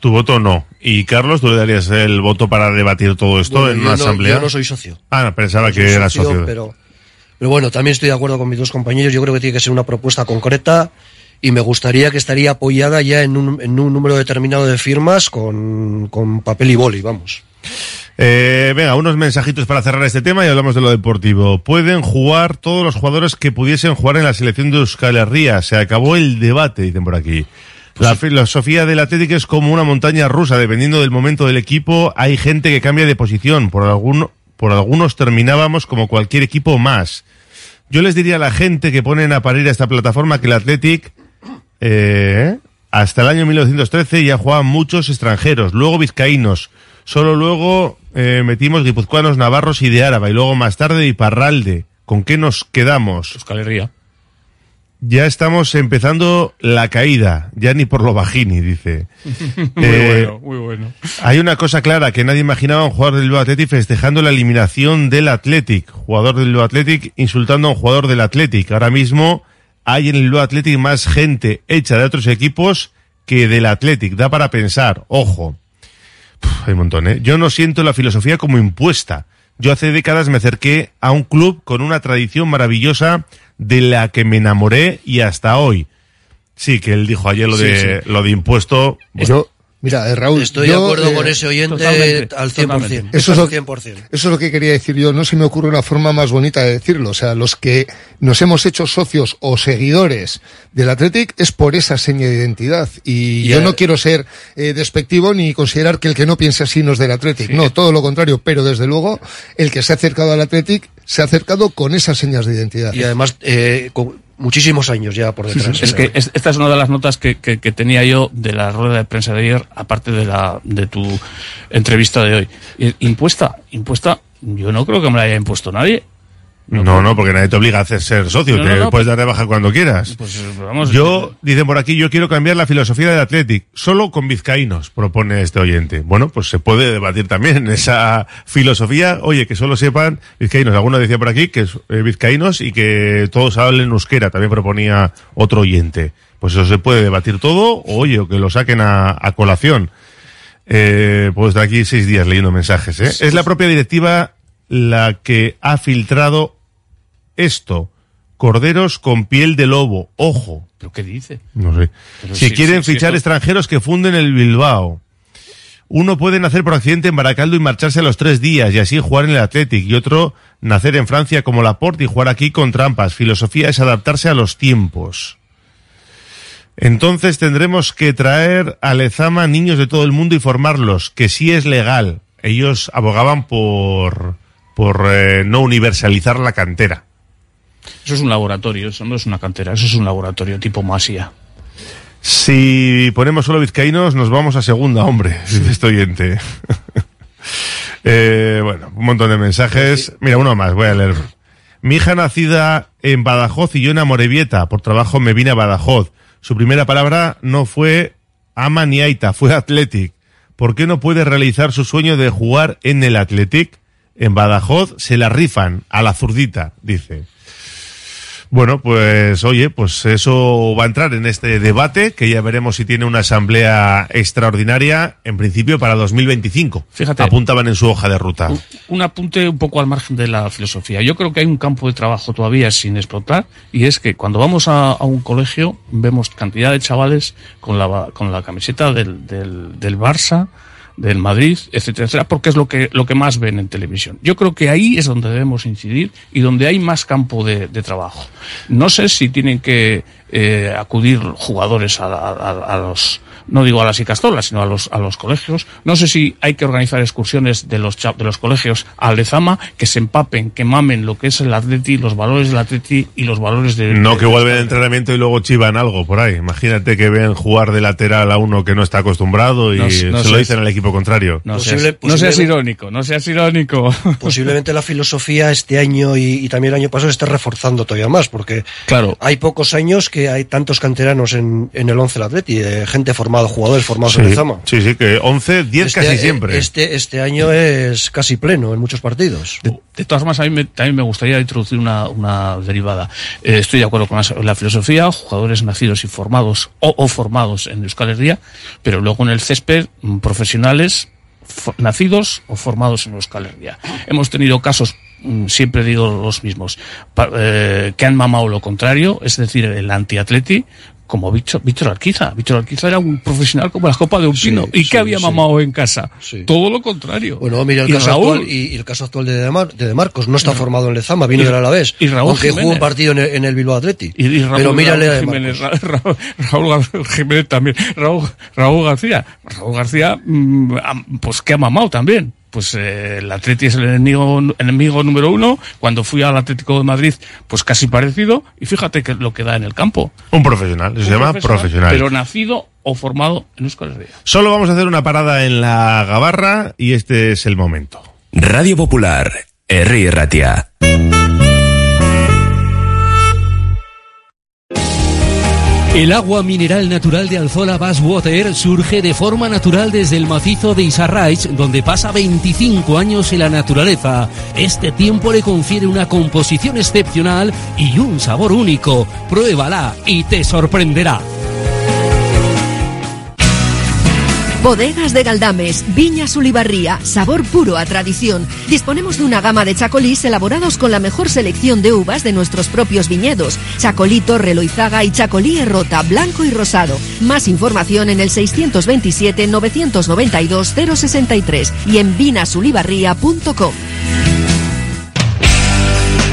Tu voto no. Y Carlos, ¿tú le darías el voto para debatir todo esto
Bueno,
en una
no-
asamblea?
yo no soy socio.
Ah, pensaba
No
que era
socio,
socio.
Pero, pero bueno, también estoy de acuerdo con mis dos compañeros. Yo creo que tiene que ser una propuesta concreta y me gustaría que estaría apoyada ya en un, en un número determinado de firmas con, con papel y boli, vamos.
Eh, venga, unos mensajitos para cerrar este tema y hablamos de lo deportivo. Pueden jugar todos los jugadores que pudiesen jugar en la selección de Euskal Herria. Se acabó el debate, dicen por aquí. La filosofía del Atlético es como una montaña rusa, dependiendo del momento del equipo, hay gente que cambia de posición. Por, algún, por algunos terminábamos como cualquier equipo más. Yo les diría a la gente que ponen a parir a esta plataforma que el Athletic eh, hasta el año 1913 ya jugaban muchos extranjeros, luego vizcaínos, solo luego eh, metimos guipuzcoanos, navarros y de Áraba, y luego más tarde Iparralde. ¿Con qué nos quedamos?
Euskal
Ya estamos empezando la caída, ya ni por lo bajini, dice.
muy
Eh,
bueno, muy bueno.
Hay una cosa clara, que nadie imaginaba un jugador del Bilbao Athletic festejando la eliminación del Athletic. Jugador del Bilbao Athletic insultando a un jugador del Athletic. Ahora mismo hay en el Bilbao Athletic más gente hecha de otros equipos que del Athletic. Da para pensar, ojo. Puf, hay un montón, ¿eh? Yo no siento la filosofía como impuesta. Yo hace décadas me acerqué a un club con una tradición maravillosa de la que me enamoré y hasta hoy. Sí, que él dijo ayer lo
Sí,
de lo de impuesto.
Yo, mira, eh, Raúl.
Estoy
yo,
de acuerdo
eh,
con ese oyente al 100%.
totalmente. Eso es, lo,
al 100%.
eso es lo que quería decir yo. No se me ocurre una forma más bonita de decirlo. O sea, los que nos hemos hecho socios o seguidores del Athletic es por esa seña de identidad. Y yo no quiero ser eh, despectivo ni considerar que el que no piense así no es del Athletic. No, todo lo contrario. Pero desde luego, el que se ha acercado al Athletic se ha acercado con esas señas de identidad.
Y además, eh, con muchísimos años ya por detrás.
Es que es- esta es una de las notas que, que- que tenía yo de la rueda de prensa de ayer, aparte de la de tu entrevista de hoy. Y- Impuesta, impuesta, yo no creo que me la haya impuesto nadie.
No, no, porque nadie te obliga a hacer ser socio.
No,
te
no, no,
puedes dar de baja cuando quieras.
Pues eh, vamos,
yo, dicen por aquí, yo quiero cambiar la filosofía del Athletic. Solo con vizcaínos, propone este oyente. Bueno, pues se puede debatir también esa filosofía. Oye, que solo sepan vizcaínos. Alguno decía por aquí que es eh, vizcaínos y que todos hablen euskera. También proponía otro oyente. Pues eso se puede debatir todo. Oye, o que lo saquen a, a colación. Eh, pues de aquí seis días leyendo mensajes. ¿eh? Es la propia directiva la que ha filtrado esto. Corderos con piel de lobo. Ojo.
¿Pero qué dice?
No sé.
Pero
si
sí,
quieren
sí,
fichar extranjeros que funden el Bilbao. Uno puede nacer por accidente en Baracaldo y marcharse a los tres días y así jugar en el Athletic. Y otro nacer en Francia como Laporte y jugar aquí con trampas. Filosofía es adaptarse a los tiempos. Entonces tendremos que traer a Lezama niños de todo el mundo y formarlos, que sí es legal. Ellos abogaban por, por eh, no universalizar la cantera.
Eso es un laboratorio, eso no es una cantera, eso es un laboratorio tipo Masia.
Si ponemos solo vizcaínos, nos vamos a segunda, hombre, dice este oyente. Eh, bueno, un montón de mensajes. Mira, uno más, voy a leer. Mi hija nacida en Badajoz y yo en Amorebieta. Por trabajo me vine a Badajoz. Su primera palabra no fue ama ni aita, fue Athletic. ¿Por qué no puede realizar su sueño de jugar en el Athletic? En Badajoz se la rifan a la zurdita, dice. Bueno, pues oye, pues eso va a entrar en este debate que ya veremos si tiene una asamblea extraordinaria en principio para 2025.
Fíjate.
Apuntaban en su hoja de ruta.
Un apunte un poco al margen de la filosofía. Yo creo que hay un campo de trabajo todavía sin explotar y es que cuando vamos a, a un colegio vemos cantidad de chavales con la, con la camiseta del, del, del Barça, del Madrid, etcétera, etcétera, porque es lo que, lo que más ven en televisión. Yo creo que ahí es donde debemos incidir y donde hay más campo de, trabajo. No sé si tienen que eh, acudir jugadores a los, no digo a las Icastolas, sino a los, a los colegios. No sé si hay que organizar excursiones de los, de los colegios a Lezama que se empapen, que mamen lo que es el atleti, los valores del atleti y los valores de...
No, que igual ven entrenamiento y luego chivan algo por ahí. Imagínate que ven jugar de lateral a uno que no está acostumbrado y
No
se lo dicen al equipo contrario.
No,
Posible-
seas, no seas irónico, no seas irónico.
Posiblemente la filosofía este año y, y también el año pasado se esté reforzando todavía más, porque
claro.
hay pocos años que hay tantos canteranos en, en el 11 del Atleti, de gente formada, jugadores formados en
Sí,
Lezama.
sí, sí, que 11, 10
Este-
casi siempre.
Este, este año es casi pleno en muchos partidos.
De todas formas, a mí me- también me gustaría introducir una, una derivada. Eh, estoy de acuerdo con la, la filosofía, jugadores nacidos y formados o, o formados en Euskal Herria, pero luego en el césped, mm, profesionales fo- nacidos o formados en Euskal Herria. Hemos tenido casos, mm, siempre digo los mismos, pa- eh, que han mamado lo contrario, es decir, el antiatleti, como Víctor, Víctor Alquiza. Víctor Alquiza era un profesional como la copa de un pino. ¿Y
sí,
qué había
sí.
mamado en casa? Todo lo contrario.
Bueno, mira el
Y
caso
Raúl-
actual y, y el caso actual de De, Mar- de De Marcos. No está formado en Lezama, vino del Alavés.
y Raúl
aunque jugó
Jiménez.
un partido en el, en el Bilbao Atleti.
Y, y Raúl,
Pero mírale a
Raúl Jiménez,
Marcos.
Ra- Ra- Raúl, Jiménez también, Raúl, Raúl García. Raúl García, mm, pues que ha mamado también. Pues eh, el Atleti es el enemigo, enemigo número uno. Cuando fui al Atlético de Madrid, pues casi parecido. Y fíjate que lo que da en el campo.
Un profesional, se
Un
llama profesional.
Pero nacido o formado en Euskal Herria.
Solo vamos a hacer una parada en la Gabarra y este es el momento.
Radio Popular, Herri Ratia.
El agua mineral natural de Alzola Basswater surge de forma natural desde el macizo de Isarraich, donde pasa 25 años en la naturaleza. Este tiempo le confiere una composición excepcional y un sabor único. Pruébala y te sorprenderá.
Bodegas de Galdames, Viñas Ulibarría, sabor puro a tradición. Disponemos de una gama de chacolís elaborados con la mejor selección de uvas de nuestros propios viñedos. Chacolí Torre y Chacolí Errota, blanco y rosado. Más información en el 627-992-063 y en vinasulibarría.com.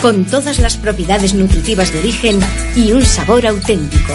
con todas las propiedades nutritivas de origen y un sabor auténtico.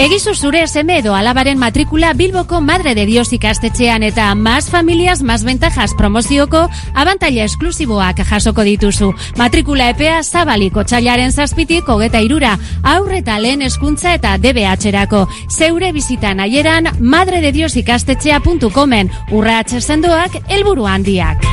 Egizu zure seme edo alabaren matrikula Madre de Dios ikastetxean eta más familias, más ventajas promozioko abantaila esklusiboak jasoko dituzu. Matrikula epea zabaliko txailaren zazpitik hogeta irura, aurreta lehen eskuntza eta DBH-erako. Zeure bizitan aieran madredediosikastetxea.comen urratxe sendoak helburu handiak.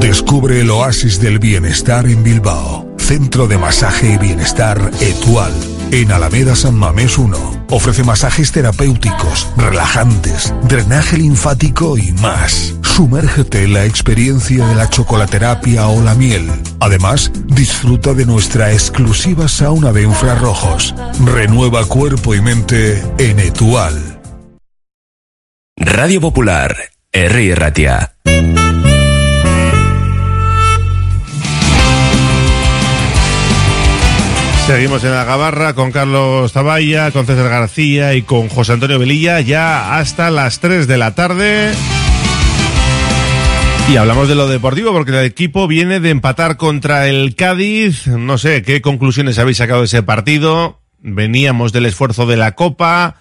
Descubre el oasis del bienestar en Bilbao. Centro de Masaje y Bienestar Etual. En Alameda San Mamés 1. Ofrece masajes terapéuticos, relajantes, drenaje linfático y más. Sumérgete en la experiencia de la chocolaterapia o la miel. Además, disfruta de nuestra exclusiva sauna de infrarrojos. Renueva cuerpo y mente en Etual.
Radio Popular, R. Ratia.
Seguimos en la Gabarra con Carlos Taballa, con César García y con José Antonio Velilla ya hasta las 3 de la tarde. Y hablamos de lo deportivo porque el equipo viene de empatar contra el Cádiz. No sé, ¿qué conclusiones habéis sacado de ese partido? Veníamos del esfuerzo de la Copa.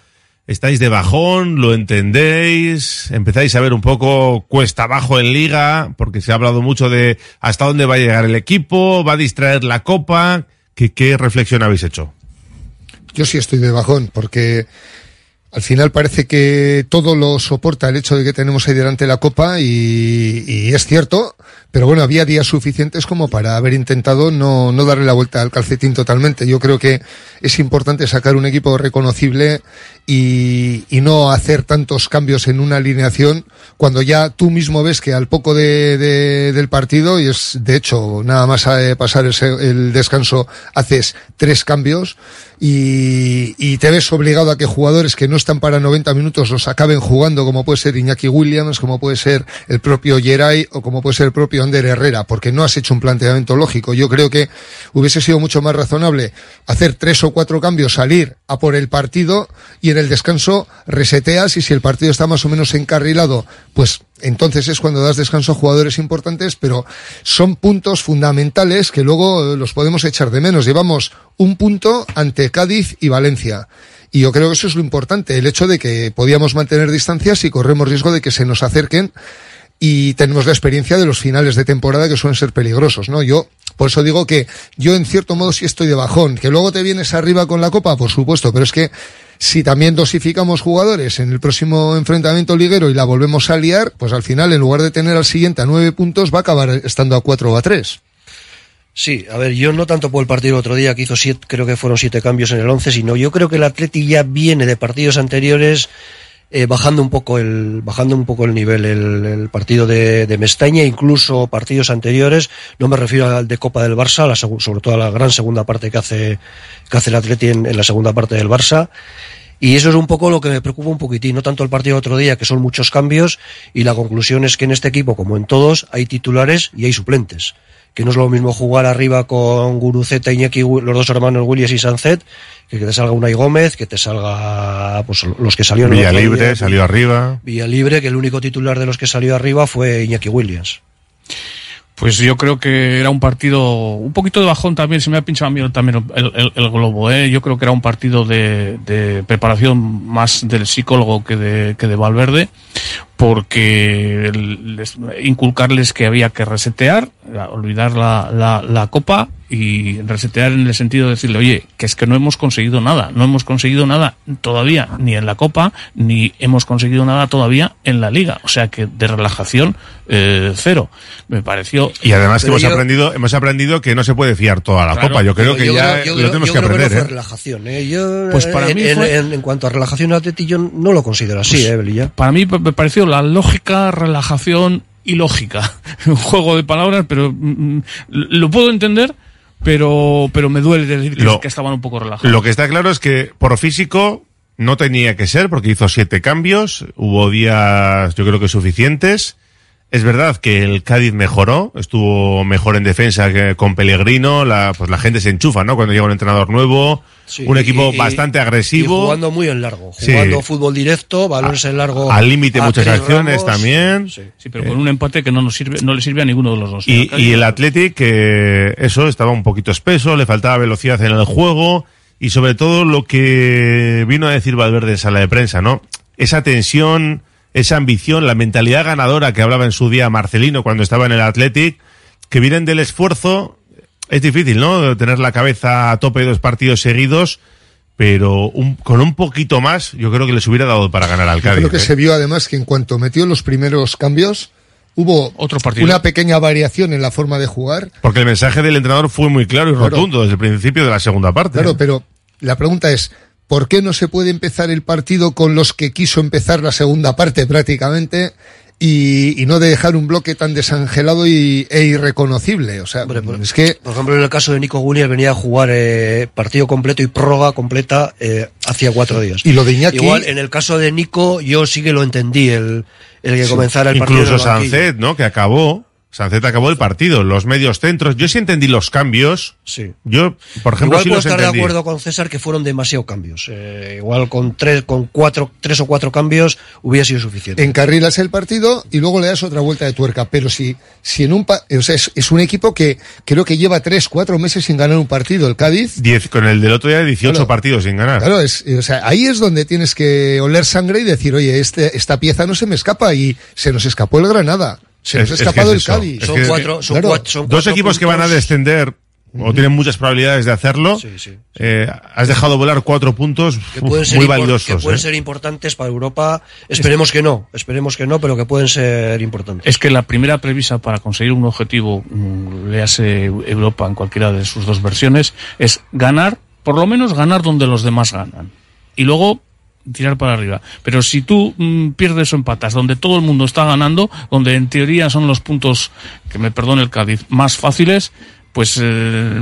¿Estáis de bajón? ¿Lo entendéis? ¿Empezáis a ver un poco cuesta abajo en liga? Porque se ha hablado mucho de hasta dónde va a llegar el equipo, va a distraer la Copa. ¿Qué, reflexión habéis hecho?
Yo sí estoy de bajón, porque al final parece que todo lo soporta el hecho de que tenemos ahí delante la copa y, y es cierto, pero bueno, había días suficientes como para haber intentado no, no darle la vuelta al calcetín totalmente. Yo creo que es importante sacar un equipo reconocible y, y no hacer tantos cambios en una alineación cuando ya tú mismo ves que al poco de, de- del partido, y es de hecho nada más eh, pasar el, se- el descanso, haces tres cambios y, y te ves obligado a que jugadores que no están para 90 minutos los acaben jugando, como puede ser Iñaki Williams, como puede ser el propio Geray o como puede ser el propio Ander Herrera, porque no has hecho un planteamiento lógico. Yo creo que hubiese sido mucho más razonable hacer tres o cuatro cambios, salir a por el partido y en el descanso reseteas y si el partido está más o menos encarrilado, pues entonces es cuando das descanso a jugadores importantes, pero son puntos fundamentales que luego eh, los podemos echar de menos. Llevamos un punto ante Cádiz y Valencia. Y yo creo que eso es lo importante, el hecho de que podíamos mantener distancias y corremos riesgo de que se nos acerquen y tenemos la experiencia de los finales de temporada que suelen ser peligrosos, ¿no? Yo, por eso digo que yo en cierto modo sí estoy de bajón, que luego te vienes arriba con la copa, por supuesto, pero es que si también dosificamos jugadores en el próximo enfrentamiento liguero y la volvemos a liar, pues al final en lugar de tener al siguiente a nueve puntos va a acabar estando a cuatro o a tres.
Sí, a ver, yo no tanto por el partido del otro día que hizo siete, creo que fueron siete cambios en el once, sino yo creo que el Atleti ya viene de partidos anteriores eh, bajando un poco el bajando un poco el nivel el, partido de, de Mestaña incluso partidos anteriores no me refiero al de Copa del Barça la sobre todo a la gran segunda parte que hace que hace el Atleti en, en la segunda parte del Barça y eso es un poco lo que me preocupa un poquitín, no tanto el partido de otro día, que son muchos cambios, y la conclusión es que en este equipo, como en todos, hay titulares y hay suplentes. Que no es lo mismo jugar arriba con Guruceta, Iñaki, los dos hermanos Williams y Sanzet, que que te salga Unai Gómez, que te salga pues, los que salieron
Villa Libre
día.
salió arriba.
Villa Libre, que el único titular de los que salió arriba fue Iñaki Williams.
Pues yo creo que era un partido un poquito de bajón también, se me ha pinchado a mí también el, el- globo, ¿eh? yo creo que era un partido de, de preparación más del psicólogo que de, que de Valverde, porque les- inculcarles que había que resetear, olvidar la, la, la copa y resetear en el sentido de decirle, oye, que es que no hemos conseguido nada, no hemos conseguido nada todavía ni en la copa, ni hemos conseguido nada todavía en la liga, o sea que de relajación eh, cero. Me pareció...
Y además que hemos
yo-
aprendido, hemos aprendido que no se puede fiar toda la
Claro,
copa. Yo creo que
yo
ya
creo-
lo tenemos
yo
que
creo
aprender,
no fue
¿eh?
relajación, ¿eh? Yo,
Pues para
en,
mí
en-
fue-
en- en cuanto a relajación Atleti, yo no lo considero así, ¿eh, Belilla?
Para mí me pareció la lógica, relajación y lógica. Un juego de palabras, pero mm, mm, lo puedo entender, pero, pero me duele decir que,
Lo-
que estaban un poco relajados.
Lo que está claro es que por físico no tenía que ser porque hizo siete cambios, hubo días yo creo que suficientes. Es verdad que el Cádiz mejoró, estuvo mejor en defensa que con Pellegrino, la, pues la gente se enchufa, ¿no? Cuando llega un entrenador nuevo,
Sí,
un equipo
y-
bastante
Y
agresivo,
jugando muy en largo,
Sí.
jugando fútbol directo, balones en largo.
al límite muchas
Cris
acciones
Ramos.
también.
Sí, pero con un empate que no nos sirve, no le sirve a ninguno de los dos.
Y, y el Athletic, que eso estaba un poquito espeso, le faltaba velocidad en el juego y sobre todo lo que vino a decir Valverde en sala de prensa, ¿no? Esa tensión, esa ambición, la mentalidad ganadora que hablaba en su día Marcelino cuando estaba en el Athletic, que vienen del esfuerzo, es difícil, ¿no? Tener la cabeza a tope de dos partidos seguidos, pero un- con un poquito más, yo creo que les hubiera dado para ganar al
Yo
Cádiz.
creo que
¿eh?
se vio además que en cuanto metió los primeros cambios, hubo
Otro partido.
una pequeña variación en la forma de jugar.
Porque el mensaje del entrenador fue muy claro y
Claro.
rotundo desde el principio de la segunda parte.
Claro, pero la pregunta es, ¿por qué no se puede empezar el partido con los que quiso empezar la segunda parte prácticamente y, y no de dejar un bloque tan desangelado y, e irreconocible? O sea, es que...
Por ejemplo, en el caso de Nico Williams venía a jugar eh, partido completo y prórroga completa eh, hacía cuatro días.
Y lo de Iñaki-
Igual, en el caso de Nico, yo sí que lo entendí, el, el que
Sí.
comenzara el partido.
Incluso. Sancet, ¿no? Que acabó. Sancet acabó el partido. Los medios centros. Yo sí entendí los cambios.
Sí.
Yo, por ejemplo,
igual
sí
puedo
los
estar de acuerdo con César que fueron demasiado cambios. Eh, igual con tres, con cuatro, tres o cuatro cambios hubiera sido suficiente.
encarrilas el partido y luego le das otra vuelta de tuerca. Pero si, si en un, pa- o sea, es, es un equipo que creo que lleva tres, cuatro meses sin ganar un partido, el Cádiz.
Diez, con el del otro día, 18
Claro.
partidos sin ganar.
Claro, es, o sea, ahí es donde tienes que oler sangre y decir, oye, este, esta pieza no se me escapa y se nos escapó el Granada. Se nos
Es-
ha
es que
escapado
es
el
eso.
Cádiz.
Es que-
Claro.
Dos equipos que van a descender o tienen muchas probabilidades de hacerlo. eh, has dejado volar cuatro puntos
que
uf,
pueden ser,
muy valiosos.
que pueden
¿eh?
ser importantes para Europa. Esperemos que no, esperemos que no, pero que pueden ser importantes.
Es que la primera previsa para conseguir un objetivo, mm, léase Europa en cualquiera de sus dos versiones, es ganar, por lo menos ganar donde los demás ganan. Y luego tirar para arriba. Pero si tú mm, pierdes o empatas donde todo el mundo está ganando, donde en teoría son los puntos, que me perdone el Cádiz, más fáciles, pues eh,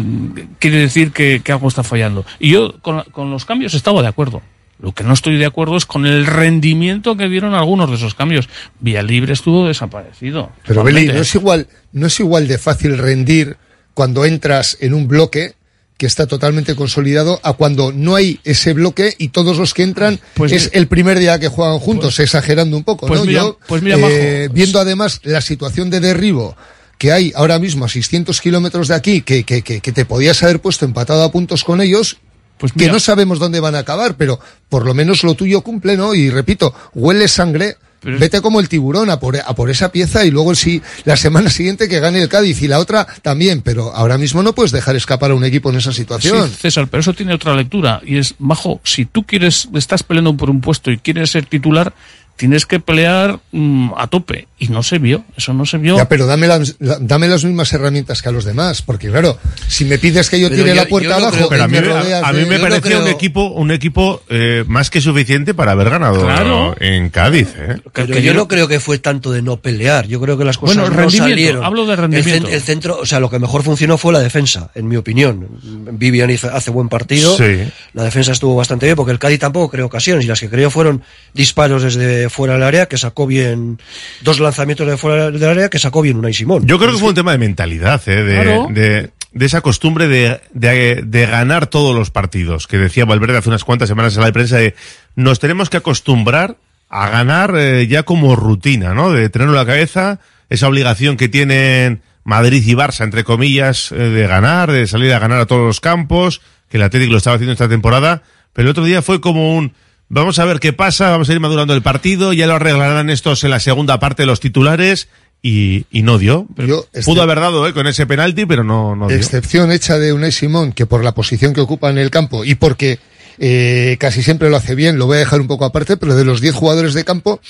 quiere decir que, que algo está fallando. Y yo con, con los cambios estaba de acuerdo. Lo que no estoy de acuerdo es con el rendimiento que dieron algunos de esos cambios. Libre estuvo desaparecido.
Pero Beli, no es igual, no es igual de fácil rendir cuando entras en un bloque que está totalmente consolidado a cuando no hay ese bloque y todos los que entran
Pues
es
mira-
el primer día que juegan juntos, exagerando un poco,
pues
¿no?
mira-
Yo,
pues mira,
eh, viendo además la situación de derribo que hay ahora mismo a 600 kilómetros de aquí, que, que, que, que te podías haber puesto empatado a puntos con ellos, que
mira-
no sabemos dónde van a acabar, pero por lo menos lo tuyo cumple, ¿no? Y repito, huele sangre,
Pero
vete como el tiburón a por, a por esa pieza y luego si la semana siguiente que gane el Cádiz y la otra también, pero ahora mismo no puedes dejar escapar a un equipo en esa situación.
Sí, César, pero eso tiene otra lectura y es, bajo, si tú quieres, estás peleando por un puesto y quieres ser titular, tienes que pelear mm, a tope y no se vio, eso no se vio.
Ya, pero dame las, la- dame las mismas herramientas que a los demás, porque claro, si me pides que yo
Pero
tire
yo-
la puerta
no
abajo
creo
Pero a mí,
me
me-
rodeas
a, a
de-
mí me
yo no
parecía un equipo, un equipo eh, más que suficiente para haber ganado
Claro.
en Cádiz. ¿eh?
Pero yo no creo que fue tanto de no pelear. Yo creo que las cosas
Bueno,
no salieron.
hablo de rendimiento.
el centro, o sea, lo que mejor funcionó fue la defensa, en mi opinión. Vivian hizo- hace buen partido.
Sí.
La defensa estuvo bastante bien porque el Cádiz tampoco creó ocasiones y las que creó fueron disparos desde fuera del área que sacó bien dos lanzamientos de fuera del área que sacó bien Unai Simón.
Yo creo que fue un tema de mentalidad, ¿eh? de,
Claro.
de, de esa costumbre de, de, de ganar todos los partidos, que decía Valverde hace unas cuantas semanas en la prensa, de nos tenemos que acostumbrar a ganar eh, ya como rutina, ¿no? De tenerlo en la cabeza, esa obligación que tienen Madrid y Barça, entre comillas, eh, de ganar, de salir a ganar a todos los campos, que el Atlético lo estaba haciendo esta temporada, pero el otro día fue como un, vamos a ver qué pasa, vamos a ir madurando el partido, ya lo arreglarán estos en la segunda parte de los titulares, y, y no dio.
Yo,
Pudo haber dado eh, con ese penalti, pero no, no dio.
excepción hecha de Unai Simón, que por la posición que ocupa en el campo y porque eh, casi siempre lo hace bien, lo voy a dejar un poco aparte, pero de los 10 jugadores de campo,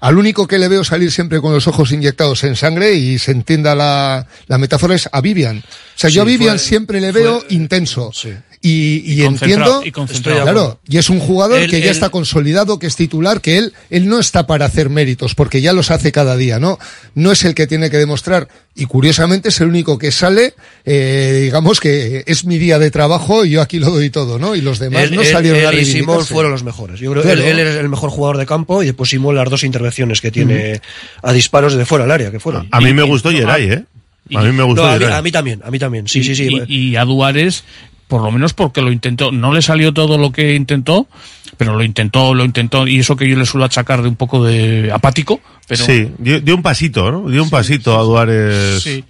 al único que le veo salir siempre con los ojos inyectados en sangre y se entienda la, la metáfora es a Vivian. O sea, yo a
Sí,
Vivian
fue-
siempre le veo intenso. Y, y
Y
entiendo,
y concentrado.
claro, y es un jugador que ya está consolidado, que es titular, que él, él no está para hacer méritos, porque ya los hace cada día, ¿no? No es el que tiene que demostrar, y curiosamente es el único que sale, eh, digamos que es mi día de trabajo y yo aquí lo doy todo, ¿no? Y los demás no salieron a
y Simón fueron los mejores. Yo creo
Claro.
que él, él es el mejor jugador de campo y después Simón las dos intervenciones que tiene a disparos desde fuera del área que fueron.
A mí me gustó Geray, ¿eh? A mí me gustó
No, a, mí,
Geray.
a mí también, a mí también. Sí, sí, sí.
Y, y a Duárez, por lo menos porque lo intentó, no le salió todo lo que intentó, pero lo intentó, lo intentó, y eso que yo le suelo achacar de un poco de apático, pero
Sí, dio, dio un pasito, ¿no? Dio un pasito a Duárez.
sí.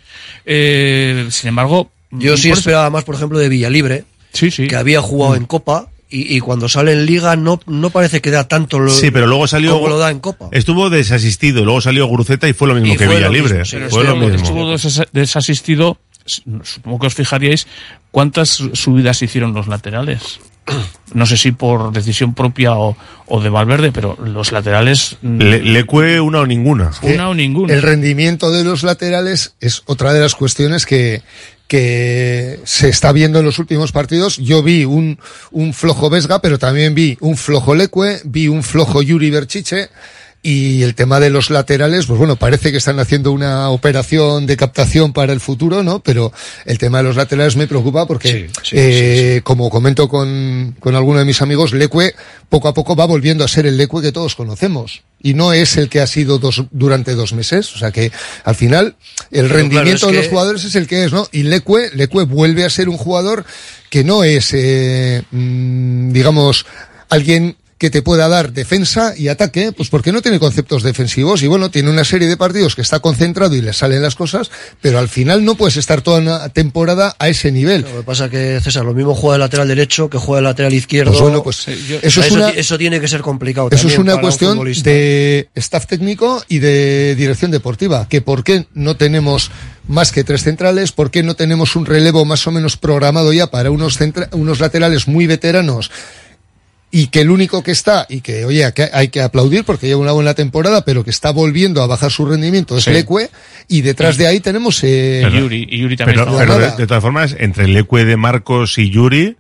Eh, sin embargo,
Yo sí esperaba más, por ejemplo, de Villalibre,
sí, sí.
que había jugado en Copa y, y cuando sale en Liga no, no parece que da tanto lo,
Sí, pero luego salió.
como lo da en Copa.
Estuvo desasistido, luego salió Gruceta y fue lo mismo
Y
que Villalibre. fue lo
estuvo,
mismo.
estuvo desas- desasistido supongo que os fijaríais cuántas subidas hicieron los laterales. No sé si por decisión propia o, o de Valverde, pero los laterales. mm,
Le, Lecue una o ninguna.
Una o ninguna.
El rendimiento de los laterales es otra de las cuestiones que, que se está viendo en los últimos partidos. Yo vi un, un flojo Vesga, pero también vi un flojo Leque, vi un flojo Yuri Berchiche. Y el tema de los laterales, pues bueno, parece que están haciendo una operación de captación para el futuro, ¿no? Pero el tema de los laterales me preocupa porque, eh, como comento con, con alguno de mis amigos, Leque poco a poco va volviendo a ser el Leque que todos conocemos. Y no es el que ha sido dos, durante dos meses. O sea que, al final, el rendimiento
claro,
de los jugadores es el que es, ¿no? Y Leque, Leque vuelve a ser un jugador que no es, eh, mm, digamos, alguien que te pueda dar defensa y ataque, pues porque no tiene conceptos defensivos y bueno, tiene una serie de partidos que está concentrado y le salen las cosas, pero al final no puedes estar toda una temporada a ese nivel.
Lo que pasa que César, lo mismo juega de lateral derecho que juega de lateral izquierdo.
Pues bueno, pues, eso es una-
eso tiene que ser complicado.
Eso es una
un
cuestión de staff técnico y de dirección deportiva. Que por qué no tenemos más que tres centrales, por qué no tenemos un relevo más o menos programado ya para unos, centra- unos laterales muy veteranos y que el único que está, y que oye, que hay que aplaudir porque lleva una buena temporada, pero que está volviendo a bajar su rendimiento es
Sí.
Leque, y detrás de ahí tenemos eh,
Y Yuri, y Yuri también
Pero, pero de, de todas formas, entre Lecue de Marcos y Yuri,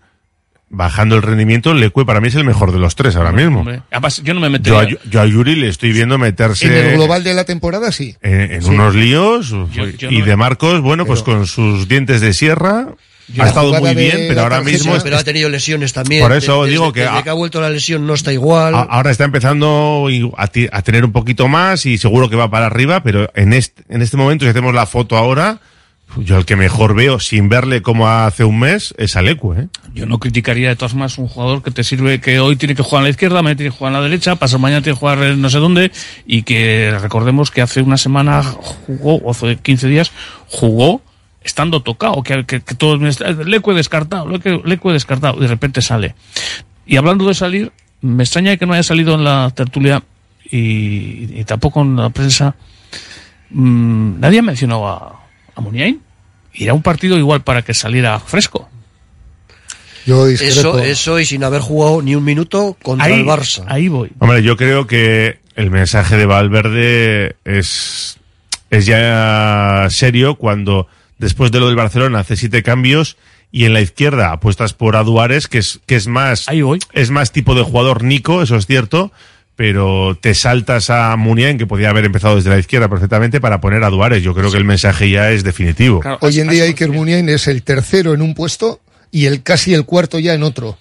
bajando el rendimiento, Lecue para mí es el mejor de los tres ahora mismo.
Hombre, Además, yo no me
Yo Yu- yo a Yuri le estoy viendo meterse
en el global de la temporada, sí.
en, en
Sí.
unos líos
yo
y
no-
de Marcos, bueno, pues con sus dientes de sierra ha estado muy bien, pero ahora mismo
pero ha tenido lesiones también.
Por eso
Desde-
digo que
desde que ha vuelto la lesión no está igual.
a- ahora está empezando a, tener un poquito más y seguro que va para arriba, pero en este, en este momento, si hacemos la foto ahora, yo el que mejor veo sin verle como hace un mes es a Lecue, ¿eh?
Yo no criticaría de todas maneras un jugador que te sirve que hoy tiene que jugar a la izquierda, mañana tiene que jugar a la derecha, pasado mañana tiene que jugar no sé dónde y que recordemos que hace una semana jugó, o hace 15 días, jugó estando tocado, que, que, que todos me está- Lecue descartado, Lecue, Lecue descartado, y de repente sale. Y hablando de salir, me extraña que no haya salido en la tertulia y, y tampoco en la prensa. mm, nadie ha mencionado a, a Muniain. Y era un partido igual para que saliera fresco.
Yo
Eso, eso y sin haber jugado ni un minuto contra
Ahí-
el Barça.
Ahí voy.
Hombre, yo creo que el mensaje de Valverde es, es ya serio cuando después de lo del Barcelona hace siete cambios y en la izquierda apuestas por Aduares, que es, que es más, es más tipo de jugador Nico, eso es cierto, pero te saltas a Muniain, que podía haber empezado desde la izquierda perfectamente, para poner a Duárez. Yo creo que el mensaje ya es definitivo.
Hoy en día Iker Muniain es el tercero en un puesto y el casi el cuarto ya en otro.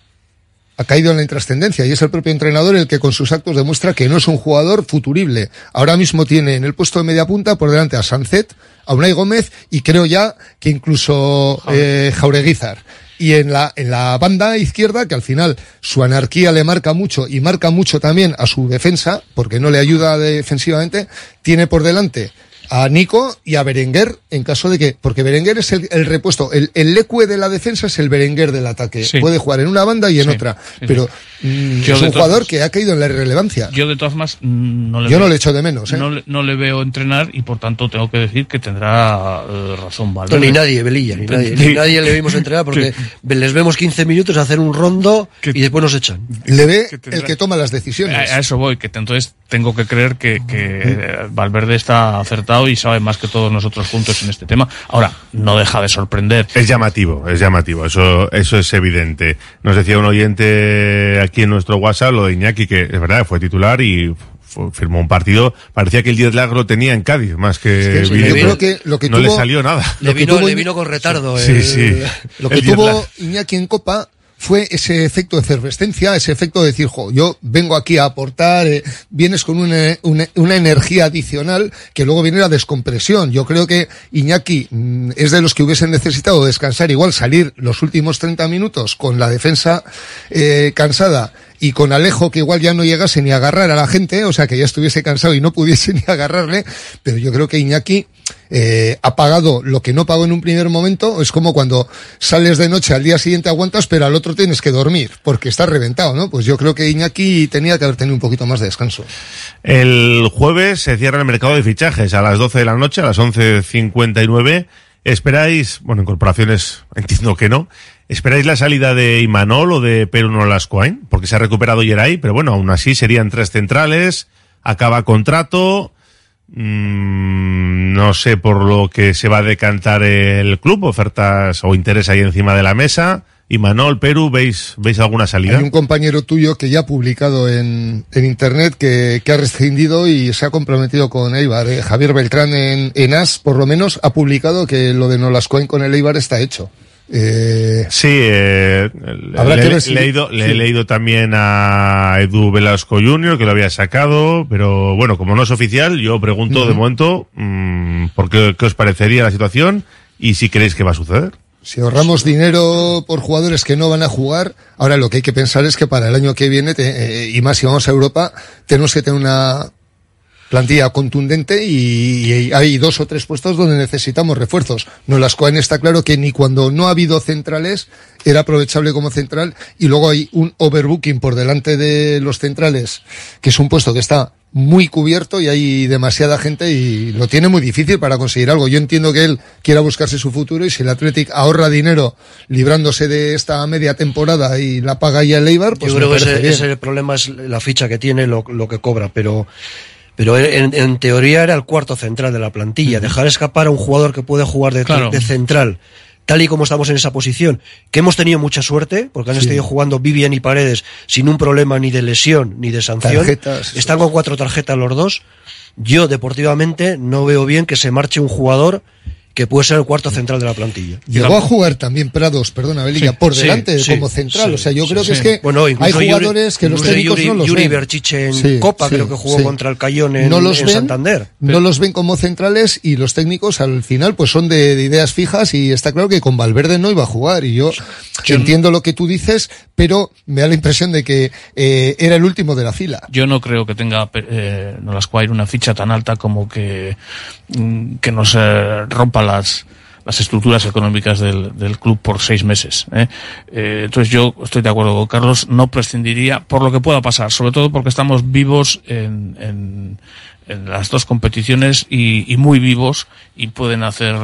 Ha caído en la intrascendencia y es el propio entrenador el que con sus actos demuestra que no es un jugador futurible. Ahora mismo tiene en el puesto de media punta por delante a Sancet, a Unai Gómez y creo ya que incluso eh, Jaureguizar. Y en la, en la banda izquierda, que al final su anarquía le marca mucho y marca mucho también a su defensa, porque no le ayuda defensivamente, tiene por delante a Nico y a Berenguer en caso de que, porque Berenguer es el, el repuesto, el, el lecue de la defensa es el Berenguer del ataque.
Sí.
Puede jugar en una banda y en
Sí,
otra,
sí,
pero. Mm,
Yo
es
de
un
todas-
jugador que ha caído en la irrelevancia.
Yo de todas formas mm, no le
Yo
veo-
no le echo de menos, ¿eh?
No, le- no le veo entrenar y por tanto tengo que decir que tendrá eh, razón
No,
Valverde.
ni nadie, Belilla, ni nadie, ni nadie le vimos entrenar porque les vemos 15 minutos hacer un rondo y después nos echan.
Le ve el que toma las decisiones.
A, a eso voy, que entonces tengo que creer que, que eh, Valverde está acertado y sabe más que todos nosotros juntos en este tema. Ahora, no deja de sorprender.
Es llamativo, es llamativo, eso, eso es evidente. Nos decía un oyente aquí en nuestro WhatsApp lo de Iñaki, que es verdad, fue titular y fue- firmó un partido, parecía que el 10 lag lo tenía en Cádiz, más que...
Es que
Vini-
yo creo que lo que
no
tuvo-
le salió nada.
Le vino,
tuvo
le
Iñ-
vino con retardo.
Sí,
el-
sí.
Lo que
El
tuvo. Iñaki en Copa fue ese efecto de efervescencia, ese efecto de decir, jo, yo vengo aquí a aportar, eh, vienes con una, una, una energía adicional que luego viene la descompresión. Yo creo que Iñaki mm, es de los que hubiesen necesitado descansar, igual salir los últimos 30 minutos con la defensa eh, cansada y con Alejo que igual ya no llegase ni a agarrar a la gente, o sea que ya estuviese cansado y no pudiese ni agarrarle, pero yo creo que Iñaki eh, ha pagado lo que no pagó en un primer momento, es como cuando sales de noche al día siguiente aguantas, pero al otro tienes que dormir, porque estás reventado, ¿no? Pues yo creo que Iñaki tenía que haber tenido un poquito más de descanso.
El jueves se cierra el mercado de fichajes a las 12 de la noche, a las 11.59, ¿Esperáis, bueno, incorporaciones, entiendo que no, ¿esperáis la salida de Imanol o de Perú Nolascoain? Porque se ha recuperado Yeray, pero bueno, aún así serían tres centrales, acaba contrato, mm, no sé por lo que se va a decantar el club, ofertas o interés ahí encima de la mesa. Imanol, Perú, ¿veis, ¿veis alguna salida?
Hay un compañero tuyo que ya ha publicado en, en internet que, que ha rescindido y se ha comprometido con Eibar. eh. Javier Beltrán en, en AS, por lo menos, ha publicado que lo de Nolascoen con el Eibar está hecho. Eh,
Sí, eh,
Habrá
le,
que
leído, le he leído también a Edu Velasco Jr., que lo había sacado, pero bueno, como no es oficial, yo pregunto de momento mm, por qué, qué os parecería la situación y si creéis que va a suceder.
Si ahorramos dinero por jugadores que no van a jugar, ahora lo que hay que pensar es que para el año que viene, te- eh, y más si vamos a Europa, tenemos que tener una plantilla contundente y, y hay dos o tres puestos donde necesitamos refuerzos. No las Cohen está claro que ni cuando no ha habido centrales era aprovechable como central y luego hay un overbooking por delante de los centrales, que es un puesto que está muy cubierto y hay demasiada gente y lo tiene muy difícil para conseguir algo. Yo entiendo que él quiera buscarse su futuro y si el Athletic ahorra dinero librándose de esta media temporada y la paga ya el Eibar, pues
Yo creo que ese, problema es la ficha que tiene, lo, lo que cobra, pero, pero en, en teoría era el cuarto central de la plantilla. Dejar escapar a un jugador que puede jugar de,
Claro.
de central, tal y como estamos en esa posición, que hemos tenido mucha suerte, porque han
Sí.
estado jugando Vivian y Paredes sin un problema ni de lesión ni de sanción.
Tarjetas,
Están con cuatro tarjetas los dos. Yo, deportivamente, no veo bien que se marche un jugador que puede ser el cuarto central de la plantilla.
Llegó a jugar también Prados, perdona, Belilla,
Sí,
por delante
sí,
como central.
sí,
o sea, yo
sí,
creo que es que
Bueno,
hay
Yuri-
jugadores que los técnicos
Yuri-
no los
Yuri
ven.
Berchiche en Copa, creo que jugó contra el Cayón en-
no los
en
ven,
Santander.
No los ven como centrales y los técnicos al final pues son de, de ideas fijas y está claro que con Valverde no iba a jugar y yo entiendo lo que tú dices, pero me da la impresión de que eh, era el último de la fila.
Yo no creo que tenga eh, Nolascoain una ficha tan alta como que, mm, que nos eh, rompa las, las estructuras económicas del, del club por seis meses. ¿eh? Eh, entonces yo estoy de acuerdo con Carlos, no prescindiría por lo que pueda pasar, sobre todo porque estamos vivos en, en, en las dos competiciones y, y muy vivos y pueden hacer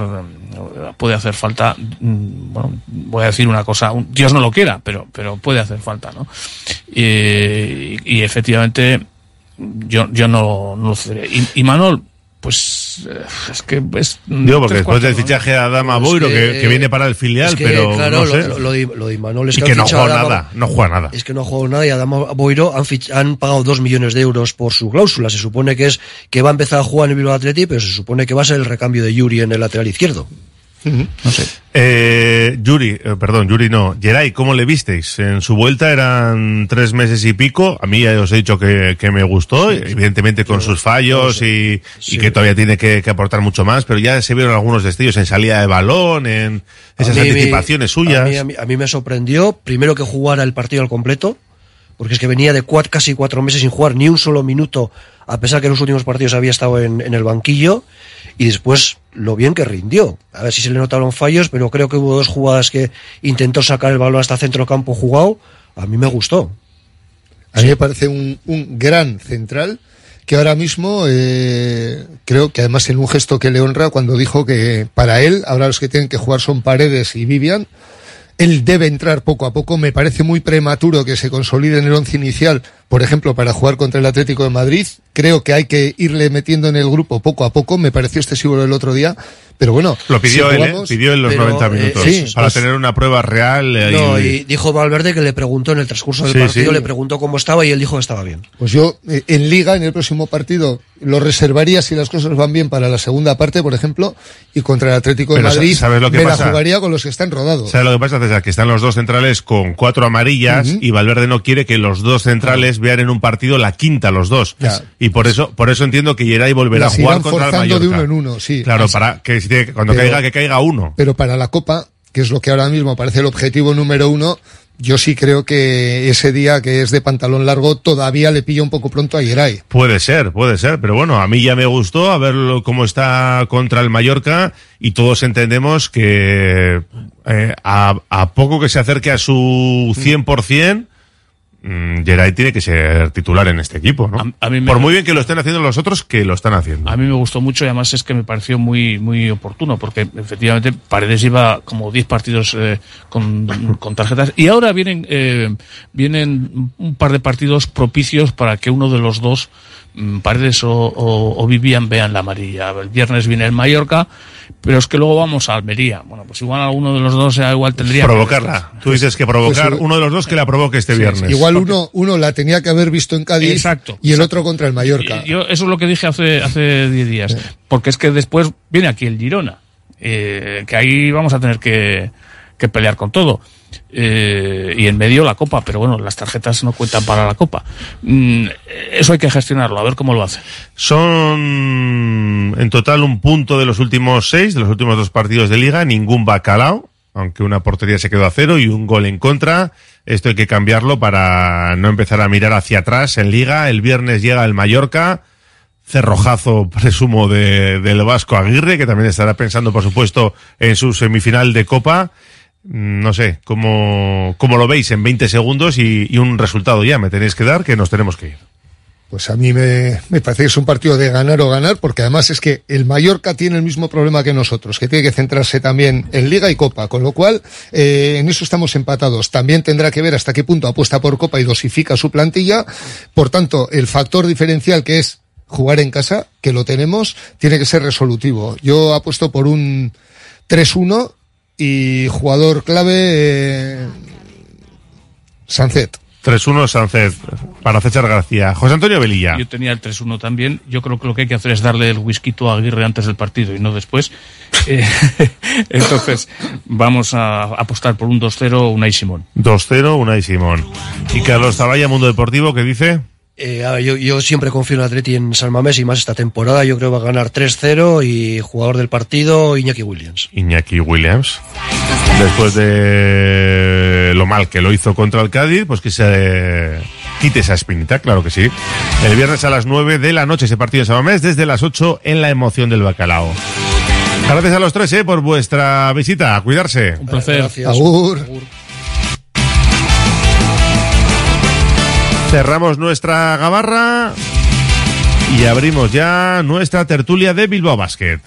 puede hacer falta mm, bueno voy a decir una cosa un- Dios no lo quiera pero pero puede hacer falta no y, y efectivamente yo yo no, no lo cederé y, y Manol pues eh, es que es
Digo, porque después del fichaje de Adama
Es
Boiro, que,
que-
que viene para el filial,
Es que,
pero
claro,
no sé.
lo, lo de, lo de Imanol es
y
que, han
no juega
a
nada, no juega nada.
Es que no jugado nada y Adama Boiro han, fich- han pagado dos millones de euros por su cláusula. Se supone que es que va a empezar a jugar en el Bilbao Athletic, pero se supone que va a ser el recambio de Yuri en el lateral izquierdo.
No sé
Eh, Yuri, eh, perdón, Yuri no. Geray, ¿cómo le visteis? En su vuelta eran tres meses y pico. A mí ya os he dicho que, que me gustó, evidentemente con sus fallos y, y que todavía tiene que, que aportar mucho más, pero ya se vieron algunos destellos en salida de balón, en esas
mí-
anticipaciones suyas.
A mí, a, mí, a mí me sorprendió, primero que jugara el partido al completo, porque es que venía de cuat- casi cuatro meses sin jugar ni un solo minuto, a pesar que en los últimos partidos había estado en, el banquillo, y después lo bien que rindió. A ver si se le notaron fallos, pero creo que hubo dos jugadas que intentó sacar el balón hasta centro campo jugado. A mí me gustó.
A mí me parece un, gran central que ahora mismo eh, creo que además en un gesto que le honra cuando dijo que para él ahora los que tienen que jugar son Paredes y Vivian. Él debe entrar poco a poco. Me parece muy prematuro que se consolide en el once inicial, por ejemplo, para jugar contra el Atlético de Madrid. Creo que hay que irle metiendo en el grupo poco a poco. Me pareció excesivo el otro día, pero bueno.
Lo pidió
si
él, ¿eh?
jugamos-
pidió en los
pero,
90
eh,
minutos,
sí,
para
pues-
tener una prueba real. eh,
No,
y-
y dijo Valverde que le preguntó en el transcurso del
Sí,
partido,
sí.
le preguntó cómo estaba y él dijo que estaba bien.
Pues yo eh, en liga, en el próximo partido, lo reservaría si las cosas van bien para la segunda parte, por ejemplo, y contra el Atlético de
Pero
Madrid
¿sabes lo que
me
pasa?
la jugaría con los que están rodados.
¿Sabes lo que pasa, César? Que están los dos centrales con cuatro amarillas y Valverde no quiere que los dos centrales vean en un partido la quinta los dos.
Ya.
Y por eso, por eso entiendo que Geray volverá a
Las
jugar
irán
contra el Mallorca.
de uno en uno, sí.
Claro,
Así.
para que cuando
Pero-
caiga, que caiga uno.
Pero para la Copa, que es lo que ahora mismo parece el objetivo número uno, yo sí creo que ese día que es de pantalón largo todavía le pilla un poco pronto a Geray.
Puede ser, puede ser, pero bueno, a mí ya me gustó a verlo cómo está contra el Mallorca y todos entendemos que eh, a, a poco que se acerque a su 100%, mm, Geray tiene que ser titular en este equipo, ¿no?
A mí me-
Por muy bien que lo estén haciendo los otros, que lo están haciendo.
A mí me gustó mucho y además es que me pareció muy muy oportuno porque efectivamente Paredes iba como 10 partidos eh, con, con tarjetas y ahora vienen eh, vienen un par de partidos propicios para que uno de los dos Paredes o, o, o Vivian vean la amarilla. El viernes viene el Mallorca, pero es que luego vamos a Almería. Bueno, pues igual alguno de los dos eh, igual tendría que-
Provocarla. Tú dices que provocar
Pues,
uno de los dos que la provoque este viernes.
Igual uno, uno la tenía que haber visto en Cádiz
Exacto,
y el otro contra el Mallorca.
Yo eso es lo que dije hace hace 10 días, porque es que después viene aquí el Girona, eh, que ahí vamos a tener que, que pelear con todo. Eh, y en medio la copa, pero bueno, las tarjetas no cuentan para la copa. Mm, eso hay que gestionarlo, a ver cómo lo hace.
Son en total un punto de los últimos seis, de los últimos dos partidos de liga, ningún bacalao, aunque una portería se quedó a cero y un gol en contra. Esto hay que cambiarlo para no empezar a mirar hacia atrás en liga. El viernes llega el Mallorca, cerrojazo, presumo, de, del Vasco Aguirre, que también estará pensando, por supuesto, en su semifinal de Copa. No sé, ¿cómo, cómo lo veis en 20 segundos y, y un resultado ya me tenéis que dar que nos tenemos que ir?
Pues a mí me, me parece que es un partido de ganar o ganar, porque además es que el Mallorca tiene el mismo problema que nosotros, que tiene que centrarse también en Liga y Copa, con lo cual eh, en eso estamos empatados. También tendrá que ver hasta qué punto apuesta por Copa y dosifica su plantilla. Por tanto, el factor diferencial que es jugar en casa, que lo tenemos, tiene que ser resolutivo. Yo apuesto por un 3-1 y jugador clave eh, Sancet.
3-1 Sánchez para César García. José Antonio Velilla.
Yo tenía el 3-1 también. Yo creo que lo que hay que hacer es darle el whisky a Aguirre antes del partido y no después. Eh, entonces, vamos a apostar por un 2-0 Unai Simón.
2-0, Unai Simón. Y Carlos Zavalla, Mundo Deportivo, ¿qué dice?
Eh, yo, yo siempre confío en Atleti en San Mamés y más esta temporada. Yo creo que va a ganar 3-0 y jugador del partido Iñaki Williams.
Iñaki Williams. Después de lo mal que lo hizo contra el Cádiz, pues que se quite esa espinita, claro que sí. El viernes a las 9 de la noche ese partido de Samamés, desde las 8 en la emoción del bacalao. Gracias a los tres eh, por vuestra visita. A cuidarse.
Un placer.
Agur.
Cerramos nuestra gabarra y abrimos ya nuestra tertulia de Bilbao Basket.